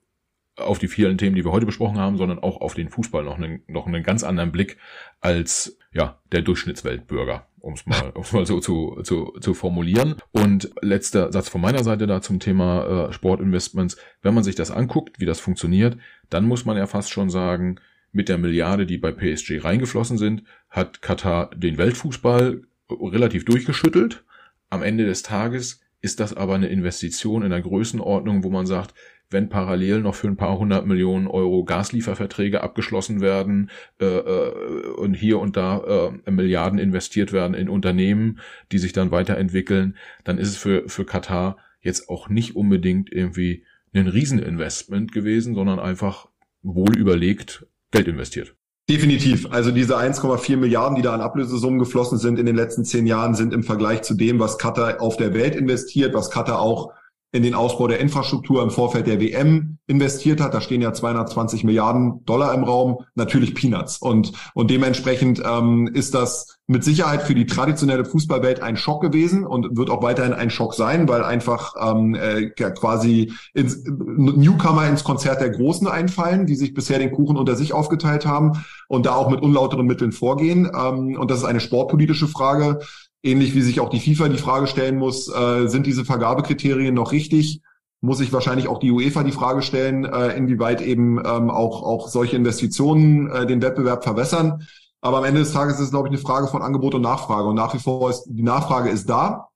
auf die vielen Themen, die wir heute besprochen haben, sondern auch auf den Fußball noch einen, noch einen ganz anderen Blick als ja der Durchschnittsweltbürger, um es mal, um's mal so zu, zu, zu formulieren. Und letzter Satz von meiner Seite da zum Thema äh, Sportinvestments. Wenn man sich das anguckt, wie das funktioniert, dann muss man ja fast schon sagen, mit der Milliarde, die bei PSG reingeflossen sind, hat Katar den Weltfußball relativ durchgeschüttelt. Am Ende des Tages ist das aber eine Investition in der Größenordnung, wo man sagt, wenn parallel noch für ein paar hundert Millionen Euro Gaslieferverträge abgeschlossen werden äh, äh, und hier und da äh, Milliarden investiert werden in Unternehmen, die sich dann weiterentwickeln, dann ist es für, für Katar jetzt auch nicht unbedingt irgendwie ein Rieseninvestment gewesen, sondern einfach wohl überlegt Geld investiert. Definitiv. Also diese 1,4 Milliarden, die da an Ablösesummen geflossen sind in den letzten zehn Jahren, sind im Vergleich zu dem, was Katar auf der Welt investiert, was Katar auch in den Ausbau der Infrastruktur im Vorfeld der WM investiert hat. Da stehen ja 220 Milliarden Dollar im Raum, natürlich Peanuts. Und, und dementsprechend ähm, ist das mit Sicherheit für die traditionelle Fußballwelt ein Schock gewesen und wird auch weiterhin ein Schock sein, weil einfach ähm, äh, quasi ins, Newcomer ins Konzert der Großen einfallen, die sich bisher den Kuchen unter sich aufgeteilt haben und da auch mit unlauteren Mitteln vorgehen. Ähm, und das ist eine sportpolitische Frage ähnlich wie sich auch die FIFA die Frage stellen muss, äh, sind diese Vergabekriterien noch richtig? Muss sich wahrscheinlich auch die UEFA die Frage stellen, äh, inwieweit eben ähm, auch, auch solche Investitionen äh, den Wettbewerb verwässern. Aber am Ende des Tages ist es, glaube ich, eine Frage von Angebot und Nachfrage. Und nach wie vor ist die Nachfrage ist da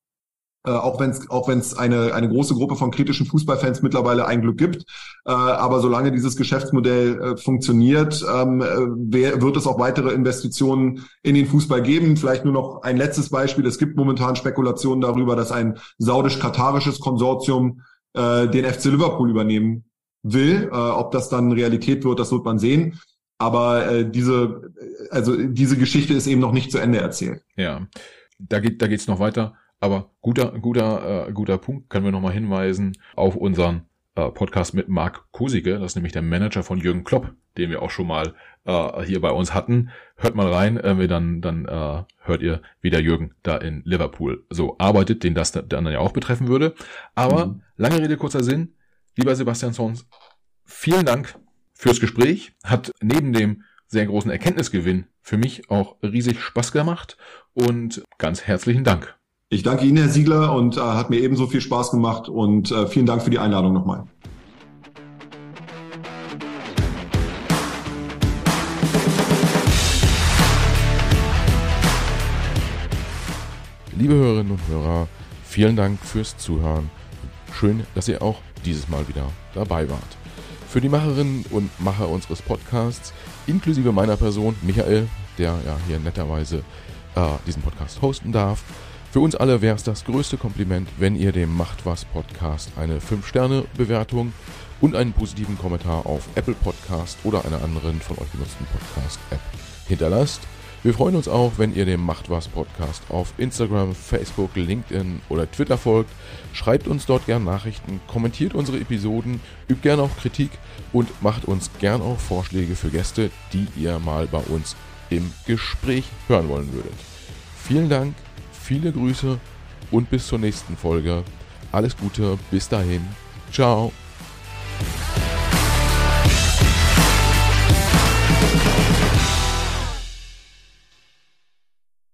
äh, auch wenn es auch wenn's eine, eine große Gruppe von kritischen Fußballfans mittlerweile ein Glück gibt. Äh, aber solange dieses Geschäftsmodell äh, funktioniert, ähm, äh, wer, wird es auch weitere Investitionen in den Fußball geben. Vielleicht nur noch ein letztes Beispiel. Es gibt momentan Spekulationen darüber, dass ein saudisch-katarisches Konsortium äh, den FC Liverpool übernehmen will. Äh, ob das dann Realität wird, das wird man sehen. Aber äh, diese, also diese Geschichte ist eben noch nicht zu Ende erzählt. Ja, da geht da geht's noch weiter. Aber guter, guter, äh, guter Punkt, können wir nochmal hinweisen auf unseren äh, Podcast mit Marc Kosige, das ist nämlich der Manager von Jürgen Klopp, den wir auch schon mal äh, hier bei uns hatten. Hört mal rein, äh, dann, dann äh, hört ihr, wie der Jürgen da in Liverpool so arbeitet, den das dann ja auch betreffen würde. Aber mhm. lange Rede, kurzer Sinn. Lieber Sebastian Sons, vielen Dank fürs Gespräch. Hat neben dem sehr großen Erkenntnisgewinn für mich auch riesig Spaß gemacht und ganz herzlichen Dank. Ich danke Ihnen, Herr Siegler, und äh, hat mir ebenso viel Spaß gemacht und äh, vielen Dank für die Einladung nochmal. Liebe Hörerinnen und Hörer, vielen Dank fürs Zuhören. Schön, dass ihr auch dieses Mal wieder dabei wart. Für die Macherinnen und Macher unseres Podcasts, inklusive meiner Person, Michael, der ja hier netterweise äh, diesen Podcast hosten darf, für uns alle wäre es das größte Kompliment, wenn ihr dem Macht was Podcast eine 5-Sterne-Bewertung und einen positiven Kommentar auf Apple Podcast oder einer anderen von euch genutzten Podcast-App hinterlasst. Wir freuen uns auch, wenn ihr dem Macht was Podcast auf Instagram, Facebook, LinkedIn oder Twitter folgt. Schreibt uns dort gern Nachrichten, kommentiert unsere Episoden, übt gern auch Kritik und macht uns gern auch Vorschläge für Gäste, die ihr mal bei uns im Gespräch hören wollen würdet. Vielen Dank viele Grüße und bis zur nächsten Folge. Alles Gute, bis dahin. Ciao.